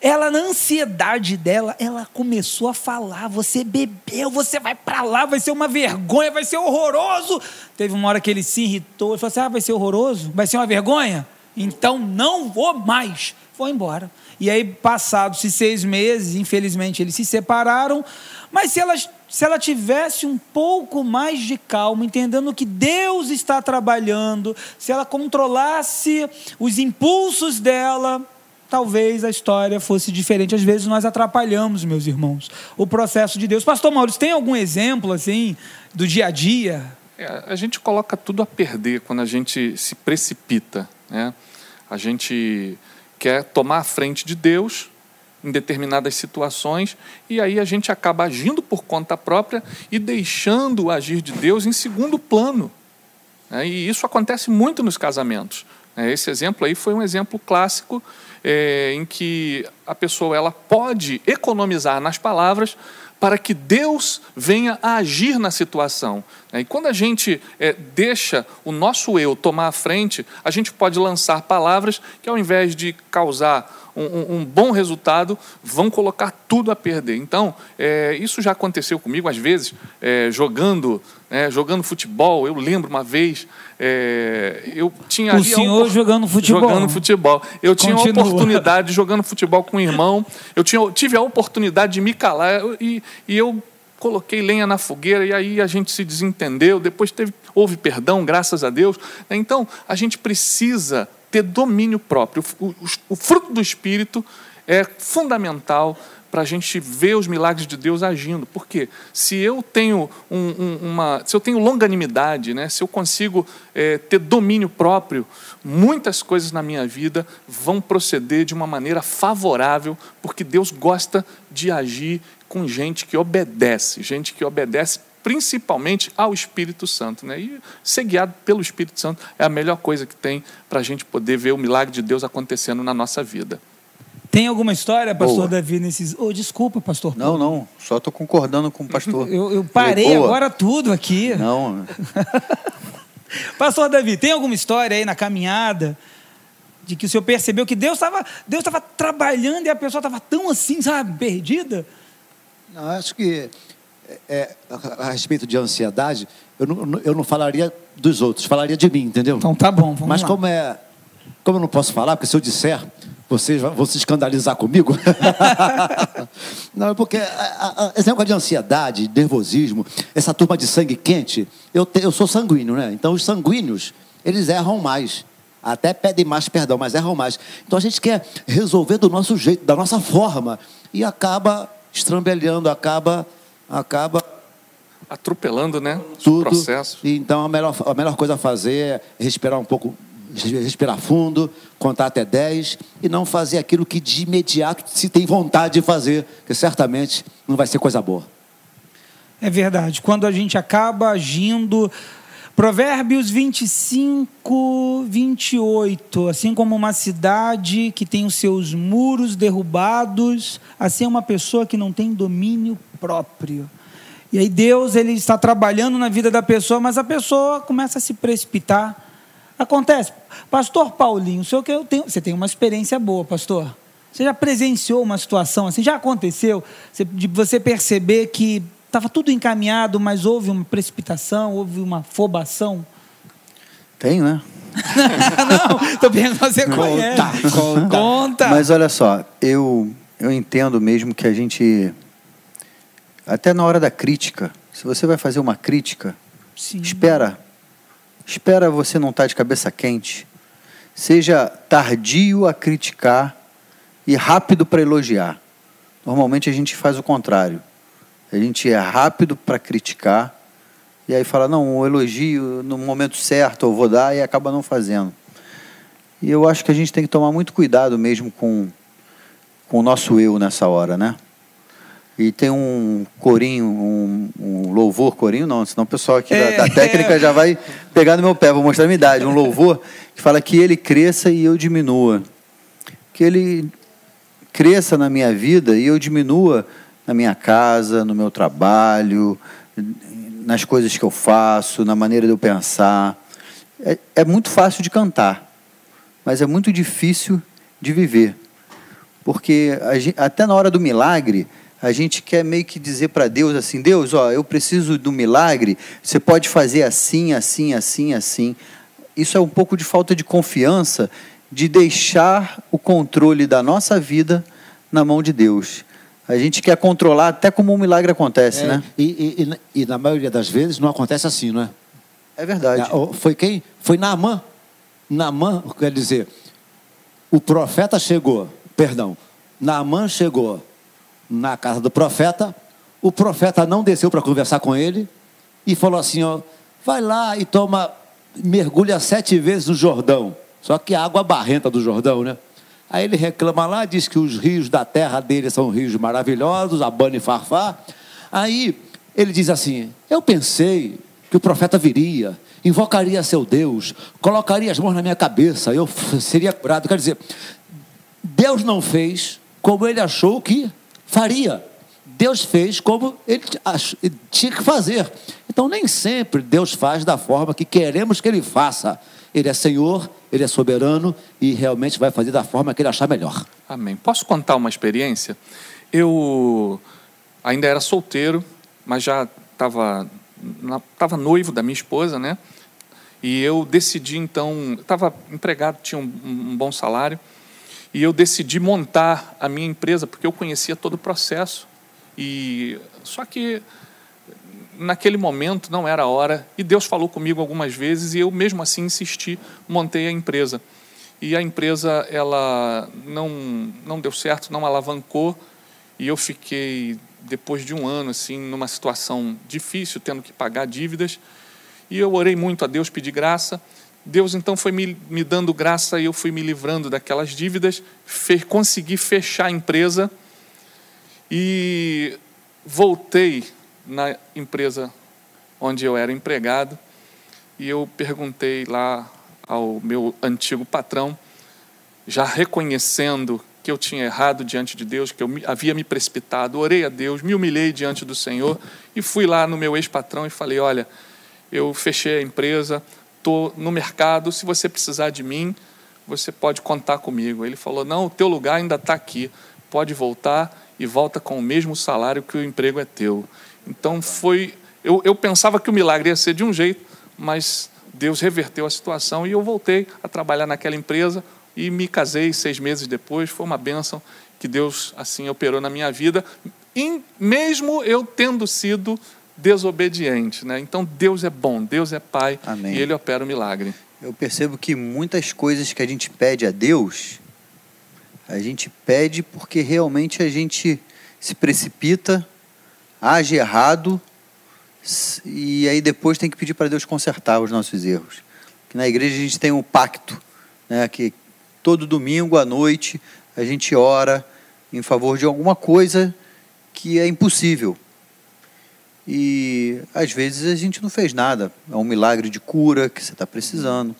Ela, na ansiedade dela, ela começou a falar: você bebeu, você vai pra lá, vai ser uma vergonha, vai ser horroroso. Teve uma hora que ele se irritou, ele falou assim: ah, vai ser horroroso? Vai ser uma vergonha? Então não vou mais. Foi embora. E aí, passados-se seis meses, infelizmente eles se separaram. Mas se ela, se ela tivesse um pouco mais de calma, entendendo que Deus está trabalhando, se ela controlasse os impulsos dela, talvez a história fosse diferente. Às vezes nós atrapalhamos, meus irmãos, o processo de Deus. Pastor Maurício, tem algum exemplo assim do dia a dia? É, a gente coloca tudo a perder quando a gente se precipita. Né? A gente quer tomar a frente de Deus em determinadas situações e aí a gente acaba agindo por conta própria e deixando o agir de Deus em segundo plano. né? E isso acontece muito nos casamentos. né? Esse exemplo aí foi um exemplo clássico é, em que a pessoa ela pode economizar nas palavras para que Deus venha a agir na situação. né? E quando a gente é, deixa o nosso eu tomar a frente, a gente pode lançar palavras que, ao invés de causar um, um- bom resultado, vão colocar tudo a perder. Então, é, isso já aconteceu comigo, às vezes, é, jogando, né, jogando futebol. Eu lembro uma vez, é, eu tinha O a senhor jogando futebol. Jogando futebol. Eu tinha uma Continua. oportunidade jogando futebol com o irmão. Eu tinha, tive a oportunidade de me calar e, e eu coloquei lenha na fogueira e aí a gente se desentendeu. Depois teve, houve perdão, graças a Deus. Então, a gente precisa ter domínio próprio. O, o- o fruto do Espírito é fundamental para a gente ver os milagres de Deus agindo. Porque se eu tenho um- um- uma, se eu tenho longanimidade, né, se eu consigo eh, ter domínio próprio, muitas coisas na minha vida vão proceder de uma maneira favorável, porque Deus gosta de agir com gente que obedece, gente que obedece principalmente ao Espírito Santo. Né? E ser guiado pelo Espírito Santo é a melhor coisa que tem para a gente poder ver o milagre de Deus acontecendo na nossa vida. Tem alguma história, pastor Boa. Davi, nesses. Oh, desculpa, pastor. Não, não. Só estou concordando com o pastor. Eu, eu parei boa. agora tudo aqui. Não, Pastor Davi, tem alguma história aí na caminhada de que o senhor percebeu que Deus estava Deus estava trabalhando e a pessoa estava tão assim, sabe, perdida? Não, acho que é, a, a respeito de ansiedade, eu não, eu não falaria dos outros, falaria de mim, entendeu? Então tá bom, vamos Mas lá. como é. Como eu não posso falar, porque se eu disser, vocês vão se escandalizar comigo. não, é porque a, a, esse negócio de ansiedade, nervosismo, essa turma de sangue quente, eu, te, eu sou sanguíneo, né? Então os sanguíneos, eles erram mais. Até pedem mais perdão, mas erram mais. Então a gente quer resolver do nosso jeito, da nossa forma. E acaba estrambelhando, acaba. Acaba Atropelando, né? tudo. O processo. Então a melhor, a melhor coisa a fazer é respirar um pouco, respirar fundo, contar até 10 e não fazer aquilo que de imediato se tem vontade de fazer, que certamente não vai ser coisa boa. É verdade. Quando a gente acaba agindo. Provérbios 25, 28. Assim como uma cidade que tem os seus muros derrubados, assim é uma pessoa que não tem domínio próprio. E aí Deus ele está trabalhando na vida da pessoa, mas a pessoa começa a se precipitar. Acontece. Pastor Paulinho, senhor que eu tenho, você tem uma experiência boa, pastor. Você já presenciou uma situação assim? Já aconteceu de você perceber que estava tudo encaminhado, mas houve uma precipitação, houve uma afobação? Tenho, né? Não, estou perguntando se você conhece. conta. Conta. Mas olha só, eu, eu entendo mesmo que a gente. Até na hora da crítica, se você vai fazer uma crítica, Sim. espera. Espera você não estar de cabeça quente. Seja tardio a criticar e rápido para elogiar. Normalmente a gente faz o contrário. A gente é rápido para criticar e aí fala, não, o elogio no momento certo eu vou dar e acaba não fazendo. E eu acho que a gente tem que tomar muito cuidado mesmo com, com o nosso eu nessa hora, né? E tem um corinho, um, um louvor, corinho não, senão o pessoal aqui É. da, da técnica já vai pegar no meu pé, vou mostrar a minha idade. Um louvor que fala que ele cresça e eu diminua. Que ele cresça na minha vida e eu diminua na minha casa, no meu trabalho, nas coisas que eu faço, na maneira de eu pensar. É, é muito fácil de cantar, mas é muito difícil de viver. Porque a gen- até na hora do milagre, a gente quer meio que dizer para Deus assim: Deus, ó, eu preciso do milagre, você pode fazer assim, assim, assim, assim. Isso é um pouco de falta de confiança de deixar o controle da nossa vida na mão de Deus. A gente quer controlar até como um milagre acontece, É, né? e, e- e na- maioria das vezes não acontece assim, não é? É verdade. Ah, o- Foi quem? Foi Naamã. Naamã, quer dizer, o profeta chegou, perdão, Naamã chegou na casa do profeta, o profeta não desceu para conversar com ele e falou assim, ó, vai lá e toma, mergulha sete vezes no Jordão, só que a água barrenta do Jordão, né? Aí ele reclama lá, diz que os rios da terra dele são rios maravilhosos, Abana e Farfá. Aí ele diz assim: Eu pensei que o profeta viria, invocaria seu Deus, colocaria as mãos na minha cabeça, eu seria curado. Quer dizer, Deus não fez como ele achou que faria. Deus fez como ele tinha que fazer. Então, nem sempre Deus faz da forma que queremos que ele faça. Ele é Senhor, ele é soberano e realmente vai fazer da forma que ele achar melhor. Amém. Posso contar uma experiência? Eu ainda era solteiro, mas já estava tava noivo da minha esposa, né? E eu decidi então, estava empregado, tinha um, um bom salário, e eu decidi montar a minha empresa porque eu conhecia todo o processo. E só que naquele momento não era a hora e Deus falou comigo algumas vezes e eu mesmo assim insisti, montei a empresa. E a empresa ela não não deu certo, não alavancou e eu fiquei depois de um ano assim numa situação difícil, tendo que pagar dívidas. E eu orei muito a Deus, pedi graça. Deus então foi me, me dando graça e eu fui me livrando daquelas dívidas, fe, consegui fechar a empresa e voltei na empresa onde eu era empregado. E eu perguntei lá ao meu antigo patrão, já reconhecendo que eu tinha errado diante de Deus, que eu havia me precipitado, orei a Deus, me humilhei diante do Senhor e fui lá no meu ex-patrão e falei: Olha, eu fechei a empresa, estou no mercado, se você precisar de mim, você pode contar comigo. Ele falou: Não, o teu lugar ainda está aqui, pode voltar e volta com o mesmo salário que o emprego é teu. Então foi. Eu, eu pensava que o milagre ia ser de um jeito, mas Deus reverteu a situação e eu voltei a trabalhar naquela empresa e me casei seis meses depois. Foi uma bênção que Deus assim operou na minha vida, mesmo eu tendo sido desobediente. Né? Então Deus é bom, Deus é Pai Amém. e Ele opera o milagre. Eu percebo que muitas coisas que a gente pede a Deus, a gente pede porque realmente a gente se precipita, age errado e aí depois tem que pedir para Deus consertar os nossos erros. Que na igreja a gente tem um pacto, né, que todo domingo à noite a gente ora em favor de alguma coisa que é impossível. E às vezes a gente não fez nada. É um milagre de cura que você está precisando.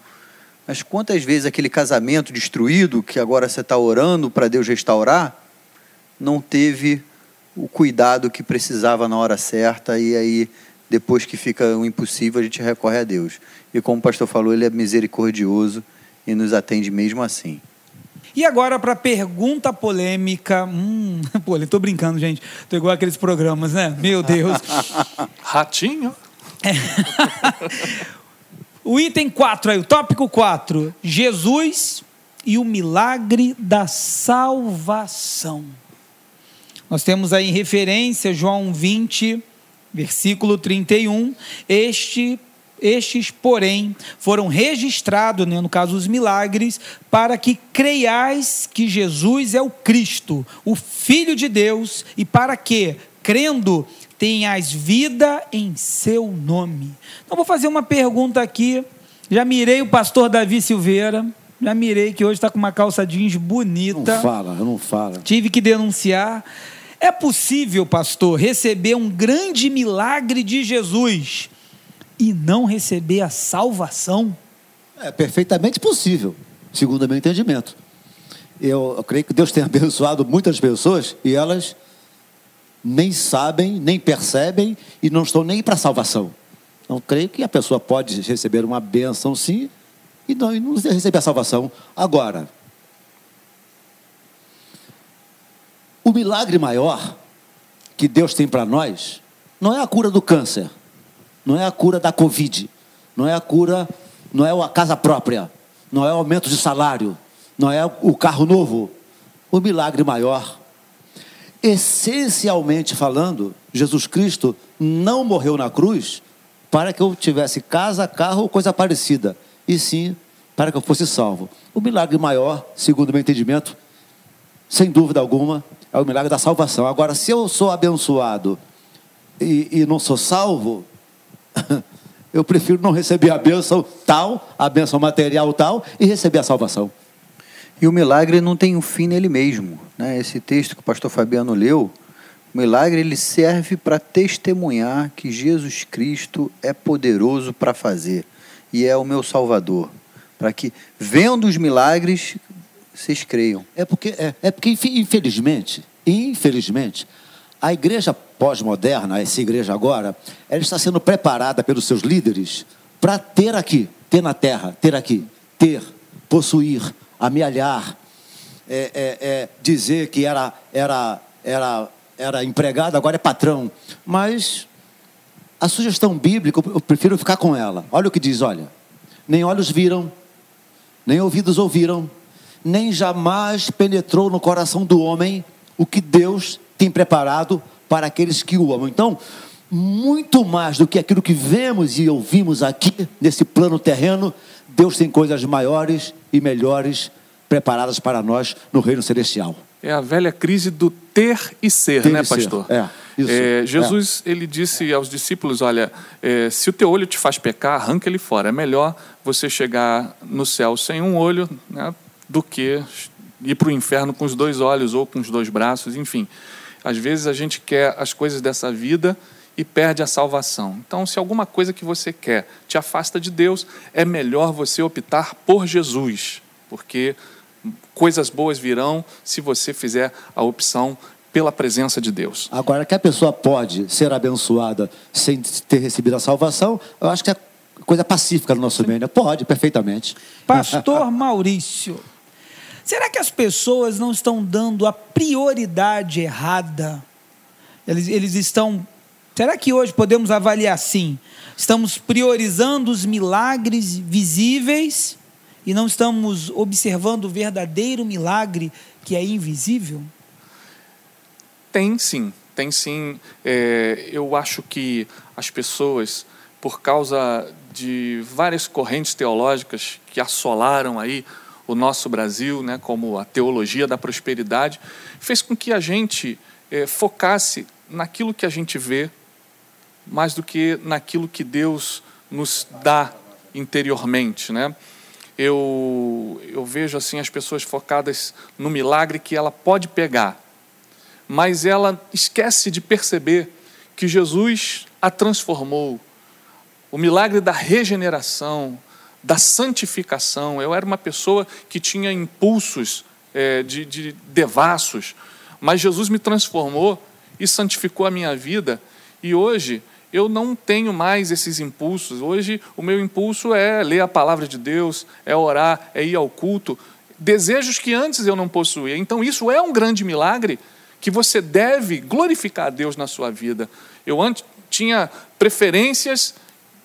Mas quantas vezes aquele casamento destruído, que agora você está orando para Deus restaurar, não teve o cuidado que precisava na hora certa e aí depois que fica o impossível a gente recorre a Deus. E como o pastor falou, ele é misericordioso e nos atende mesmo assim. E agora para a pergunta polêmica. Hum, pô, eu tô brincando, gente. Tô igual aqueles programas, né? Meu Deus. Ratinho. O item 4 aí, o tópico 4. Jesus e o milagre da salvação. Nós temos aí em referência João 20, versículo 31. Este estes, porém, foram registrados, né, no caso os milagres, para que creiais que Jesus é o Cristo, o Filho de Deus, e para que, crendo, tenhas vida em seu nome. Então, vou fazer uma pergunta aqui. Já mirei o pastor Davi Silveira. Já mirei que hoje está com uma calça jeans bonita. Não fala, não fala. Tive que denunciar. É possível, pastor, receber um grande milagre de Jesus e não receber a salvação? É perfeitamente possível, segundo o meu entendimento. Eu, eu creio que Deus tem abençoado muitas pessoas e elas nem sabem, nem percebem e não estão nem para a salvação. Então, creio que a pessoa pode receber uma bênção, sim, e não, e não receber a salvação. Agora, o milagre maior que Deus tem para nós não é a cura do câncer não é a cura da Covid, não é a cura, não é a casa própria, não é o aumento de salário, não é o carro novo. O milagre maior, essencialmente falando, Jesus Cristo não morreu na cruz para que eu tivesse casa, carro ou coisa parecida, e sim para que eu fosse salvo. O milagre maior, segundo o meu entendimento, sem dúvida alguma, é o milagre da salvação. Agora, se eu sou abençoado e, e não sou salvo, Eu prefiro não receber a bênção tal, a bênção material tal, e receber a salvação. E o milagre não tem um fim nele mesmo. Né? Esse texto que o pastor Fabiano leu, o milagre ele serve para testemunhar que Jesus Cristo é poderoso para fazer e é o meu Salvador. Para que, vendo os milagres, vocês creiam. É porque, é, é porque infelizmente, infelizmente, a igreja pós-moderna, essa igreja agora, ela está sendo preparada pelos seus líderes para ter aqui, ter na terra, ter aqui, ter, possuir, amealhar, é, é, é, dizer que era, era, era, era empregado, agora é patrão. Mas a sugestão bíblica, eu prefiro ficar com ela. Olha o que diz: olha, nem olhos viram, nem ouvidos ouviram, nem jamais penetrou no coração do homem o que Deus tem preparado para aqueles que o amam. Então, muito mais do que aquilo que vemos e ouvimos aqui nesse plano terreno, Deus tem coisas maiores e melhores preparadas para nós no reino celestial. É a velha crise do ter e ser, ter né, pastor? Ser. É, isso, é, Jesus é. ele disse aos discípulos: olha, é, se o teu olho te faz pecar, arranca ele fora. É melhor você chegar no céu sem um olho, né, do que ir para o inferno com os dois olhos ou com os dois braços, enfim. Às vezes a gente quer as coisas dessa vida e perde a salvação. Então, se alguma coisa que você quer te afasta de Deus, é melhor você optar por Jesus, porque coisas boas virão se você fizer a opção pela presença de Deus. Agora, que a pessoa pode ser abençoada sem ter recebido a salvação, eu acho que é coisa pacífica no nosso meio. Né? Pode, perfeitamente. Pastor Maurício. Será que as pessoas não estão dando a prioridade errada? Eles, eles estão Será que hoje podemos avaliar assim? Estamos priorizando os milagres visíveis e não estamos observando o verdadeiro milagre que é invisível? Tem sim, tem sim. É, eu acho que as pessoas, por causa de várias correntes teológicas que assolaram aí o nosso Brasil, né, como a teologia da prosperidade, fez com que a gente é, focasse naquilo que a gente vê, mais do que naquilo que Deus nos dá interiormente, né? Eu, eu vejo assim as pessoas focadas no milagre que ela pode pegar, mas ela esquece de perceber que Jesus a transformou. O milagre da regeneração, da santificação. Eu era uma pessoa que tinha impulsos é, de, de devassos, mas Jesus me transformou e santificou a minha vida. E hoje eu não tenho mais esses impulsos. Hoje o meu impulso é ler a palavra de Deus, é orar, é ir ao culto. Desejos que antes eu não possuía. Então isso é um grande milagre que você deve glorificar a Deus na sua vida. Eu antes tinha preferências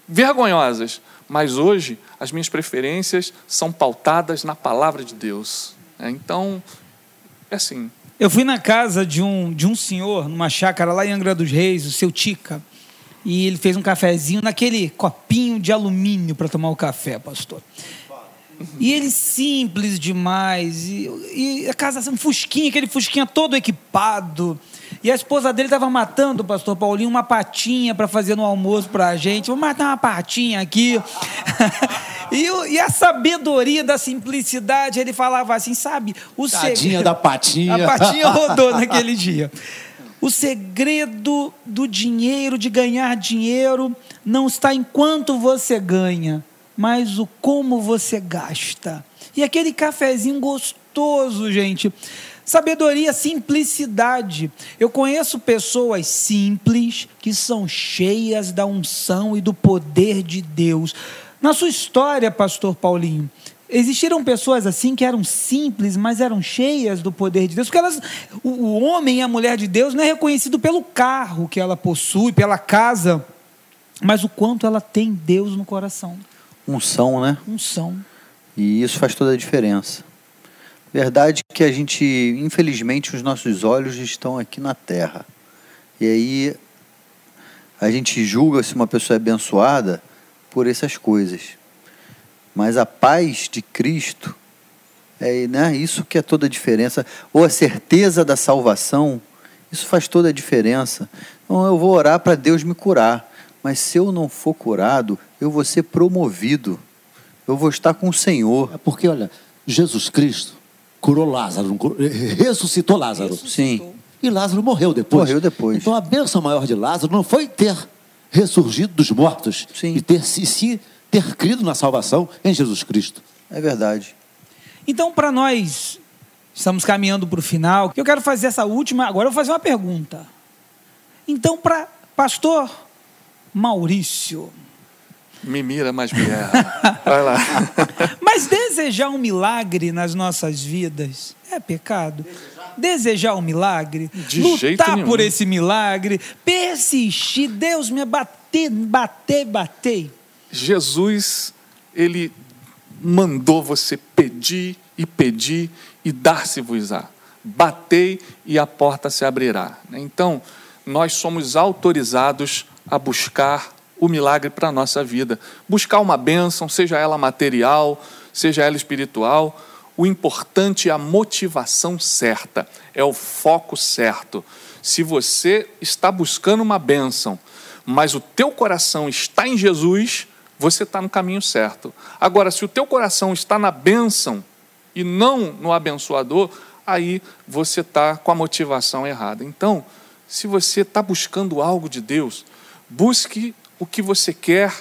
vergonhosas, mas hoje as minhas preferências são pautadas na palavra de Deus. É, então, é assim. Eu fui na casa de um, de um senhor, numa chácara lá em Angra dos Reis, o seu Tica, e ele fez um cafezinho naquele copinho de alumínio para tomar o café, pastor. E ele simples demais. E, e a casa, um fusquinha, aquele fusquinha todo equipado. E a esposa dele estava matando o pastor Paulinho uma patinha para fazer no almoço para a gente. Vou matar uma patinha aqui. e, e, a sabedoria da simplicidade, ele falava assim, sabe? O Tadinha segredo... da patinha. A patinha rodou naquele dia. O segredo do dinheiro, de ganhar dinheiro, não está em quanto você ganha, mas o como você gasta. E aquele cafezinho gostoso, gente. Sabedoria, simplicidade. Eu conheço pessoas simples que são cheias da unção e do poder de Deus. Na sua história, pastor Paulinho, existiram pessoas assim que eram simples, mas eram cheias do poder de Deus, porque elas, o, homem e a mulher de Deus não é reconhecido pelo carro que ela possui, pela casa, mas o quanto ela tem Deus no coração. Unção, né? Unção. E isso faz toda a diferença. Verdade que a gente, infelizmente, os nossos olhos estão aqui na terra. E aí a gente julga se uma pessoa é abençoada por essas coisas. Mas a paz de Cristo é né, isso que é toda a diferença. Ou a certeza da salvação, isso faz toda a diferença. Então eu vou orar para Deus me curar. Mas se eu não for curado, eu vou ser promovido. Eu vou estar com o Senhor. É porque, olha, Jesus Cristo curou Lázaro, ressuscitou Lázaro. Sim. E Lázaro morreu depois. Morreu depois. Então a bênção maior de Lázaro não foi ter ressurgido dos mortos Sim. e ter se, se ter crido na salvação em Jesus Cristo. É verdade. Então, para nós, estamos caminhando para o final. Eu quero fazer essa última. Agora eu vou fazer uma pergunta. Então, para pastor Maurício. Me mira, mas me erra. Vai lá. mas desejar um milagre nas nossas vidas é pecado? Desejar, um milagre? De lutar por esse milagre? Persistir? Deus me bater, bater, bater. Jesus, ele mandou você pedir e pedir e dar-se-vos-á. Batei e a porta se abrirá. Então, nós somos autorizados a buscar o milagre para a nossa vida. Buscar uma bênção, seja ela material, seja ela espiritual. O importante é a motivação certa, é o foco certo. Se você está buscando uma bênção, mas o teu coração está em Jesus, você está no caminho certo. Agora, se o teu coração está na bênção e não no abençoador, aí você está com a motivação errada. Então, se você está buscando algo de Deus, busque o que você quer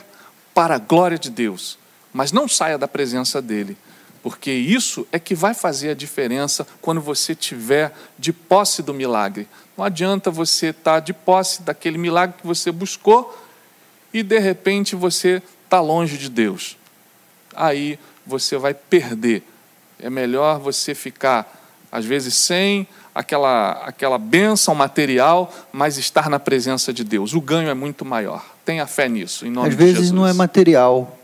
para a glória de Deus, mas não saia da presença dele, porque isso é que vai fazer a diferença quando você tiver de posse do milagre. Não adianta você estar de posse daquele milagre que você buscou e de repente você está longe de Deus. Aí você vai perder. É melhor você ficar, às vezes, sem aquela, aquela bênção material, mas estar na presença de Deus. O ganho é muito maior. Tenha fé nisso, em nome Às de vezes Jesus. não é material.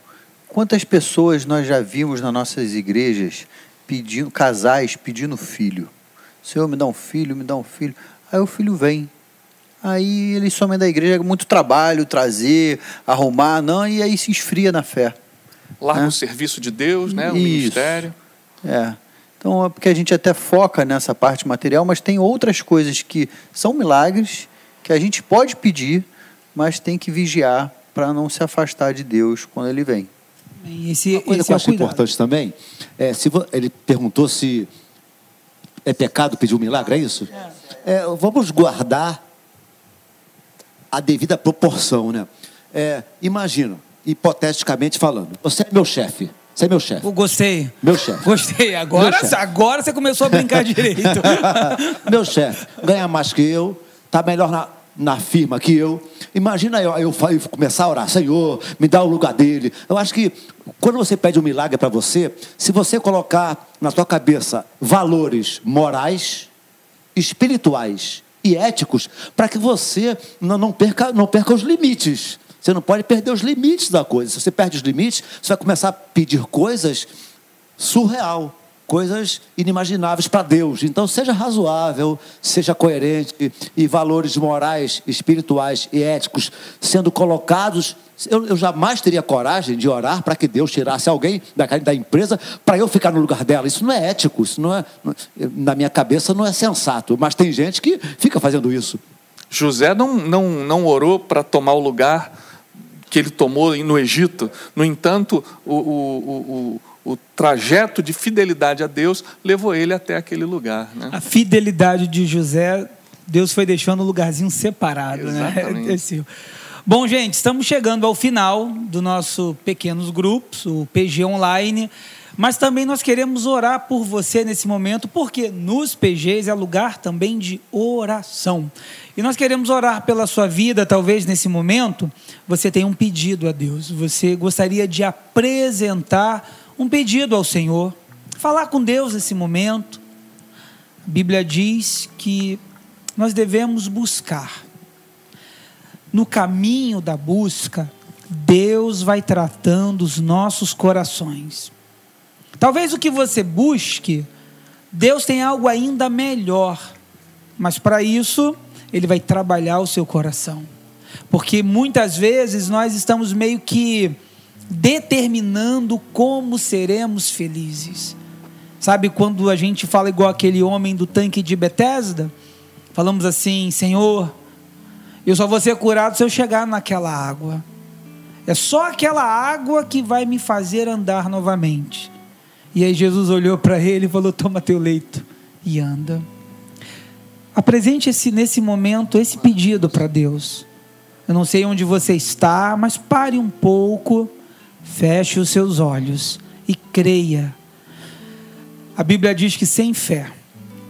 Quantas pessoas nós já vimos nas nossas igrejas pedindo, casais pedindo filho? Senhor, me dá um filho, me dá um filho. Aí o filho vem. Aí eles somem da igreja, é muito trabalho, trazer, arrumar, não, e aí se esfria na fé. Larga né? o serviço de Deus, né? o Isso. ministério. É. Então é porque a gente até foca nessa parte material, mas tem outras coisas que são milagres que a gente pode pedir, mas tem que vigiar para não se afastar de Deus quando ele vem. Esse, Uma coisa esse que eu é o acho cuidado. importante também, é, se ele perguntou se é pecado pedir um milagre, é isso? É, vamos guardar a devida proporção, né? É, imagina, hipoteticamente falando, você é meu chefe, você é meu chefe, gostei. meu chefe. Gostei. Agora, Meu chefe. agora você começou a brincar direito. meu chefe ganha mais que eu, tá melhor na, na firma que eu. Imagina eu, eu, eu começar a orar, Senhor, me dá o lugar dele. Eu acho que quando você pede um milagre para você, se você colocar na sua cabeça valores morais, espirituais e éticos, para que você não, não, perca, não perca os limites. Você não pode perder os limites da coisa. Se você perde os limites, você vai começar a pedir coisas surreal, coisas inimagináveis para Deus. Então seja razoável, seja coerente e valores morais, espirituais e éticos sendo colocados. Eu, eu jamais teria coragem de orar para que Deus tirasse alguém da, da empresa para eu ficar no lugar dela. Isso não é ético, isso não é, não- na minha cabeça não é sensato. Mas tem gente que fica fazendo isso. José não, não, não orou para tomar o lugar que ele tomou no Egito. No entanto, o, o, o, o, trajeto de fidelidade a Deus levou ele até aquele lugar. Né? A fidelidade de José, Deus foi deixando um lugarzinho separado, né? Bom, gente, estamos chegando ao final do nosso pequenos grupos, o PG Online. Mas também nós queremos orar por você nesse momento, porque nos PGs é lugar também de oração. E nós queremos orar pela sua vida, talvez nesse momento você tenha um pedido a Deus. Você gostaria de apresentar um pedido ao Senhor, falar com Deus nesse momento. A Bíblia diz que nós devemos buscar. No caminho da busca, Deus vai tratando os nossos corações. Talvez o que você busque, Deus tem algo ainda melhor, mas para isso, Ele vai trabalhar o seu coração. Porque muitas vezes nós estamos meio que determinando como seremos felizes. Sabe quando a gente fala igual aquele homem do tanque de Betesda? Falamos assim, Senhor, eu só vou ser curado se eu chegar naquela água. É só aquela água que vai me fazer andar novamente. E aí Jesus olhou para ele e falou: Toma teu leito e anda. Apresente esse, nesse momento esse pedido para Deus. Eu não sei onde você está, mas pare um pouco, feche os seus olhos e creia. A Bíblia diz que sem fé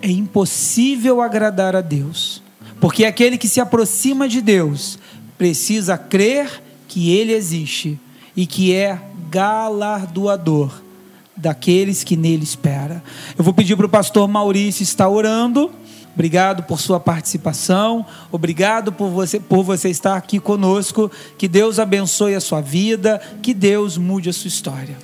é impossível agradar a Deus, porque aquele que se aproxima de Deus precisa crer que Ele existe e que é galardoador daqueles que nele espera. Eu vou pedir para o pastor Maurício estar orando. Obrigado por sua participação. Obrigado por você, por você estar aqui conosco. Que Deus abençoe a sua vida. Que Deus mude a sua história.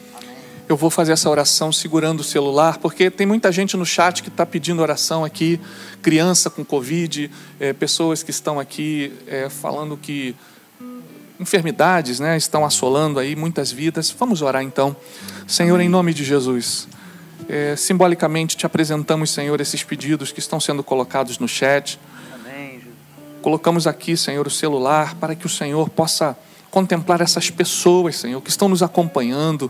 Eu vou fazer essa oração segurando o celular, porque tem muita gente no chat que está pedindo oração aqui, criança com Covid, eh, pessoas que estão aqui eh, falando que enfermidades né, estão assolando aí muitas vidas. Vamos orar então. Senhor, em nome de Jesus, eh, simbolicamente te apresentamos, Senhor, esses pedidos que estão sendo colocados no chat. Colocamos aqui, Senhor, o celular para que o Senhor possa contemplar essas pessoas, Senhor, que estão nos acompanhando.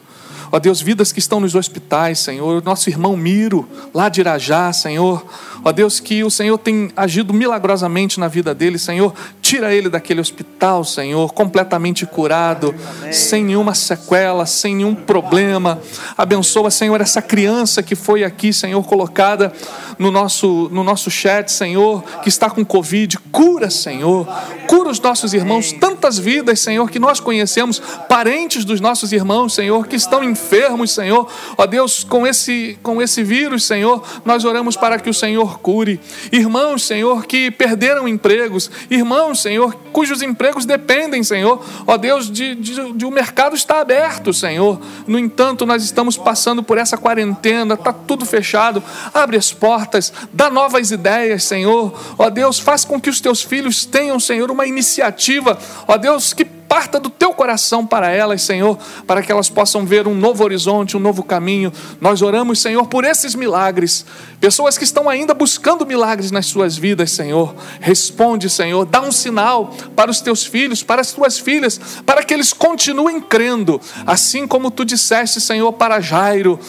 Ó Deus, vidas que estão nos hospitais, Senhor. Nosso irmão Miro, lá de Irajá, Senhor. Ó Deus, que o Senhor tem agido milagrosamente na vida dele, Senhor. Tira ele daquele hospital, Senhor, completamente curado, sem nenhuma sequela, sem nenhum problema. Abençoa, Senhor, essa criança que foi aqui, Senhor, colocada no nosso, no nosso chat, Senhor, que está com Covid. Cura, Senhor. Cura os nossos irmãos, tantas vidas, Senhor, que nós conhecemos, parentes dos nossos irmãos, Senhor, que estão enfermos, Senhor. Ó Deus, com esse, com esse vírus, Senhor, nós oramos para que o Senhor cure. Irmãos, Senhor, que perderam empregos, irmãos, Senhor, cujos empregos dependem, Senhor, ó Deus, de, de, de o mercado está aberto, Senhor. No entanto, nós estamos passando por essa quarentena, está tudo fechado. Abre as portas, dá novas ideias, Senhor. Ó Deus, faz com que os teus filhos tenham, Senhor, uma iniciativa, ó Deus, que parta do teu coração para elas, Senhor, para que elas possam ver um novo horizonte, um novo caminho. Nós oramos, Senhor, por esses milagres. Pessoas que estão ainda buscando milagres nas suas vidas, Senhor. Responde, Senhor, dá um sinal para os teus filhos, para as tuas filhas, para que eles continuem crendo, assim como tu disseste, Senhor, para Jairo.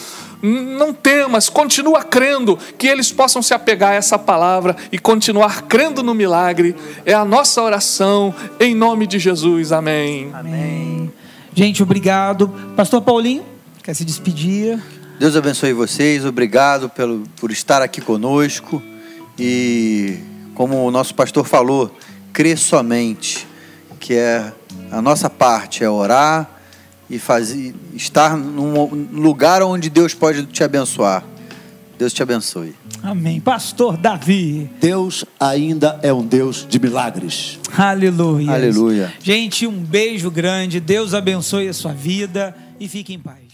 Não temas, continua crendo que eles possam se apegar a essa palavra e continuar crendo no milagre. É a nossa oração em nome de Jesus. Amém. Amém. Gente, obrigado. Pastor Paulinho, quer se despedir? Deus abençoe vocês. Obrigado pelo, por estar aqui conosco. E como o nosso pastor falou, crê somente que é a nossa parte é orar e fazer, estar num lugar onde Deus pode te abençoar. Deus te abençoe. Amém. Pastor Davi. Deus ainda é um Deus de milagres. Aleluia. Aleluia. Gente, um beijo grande. Deus abençoe a sua vida e fique em paz.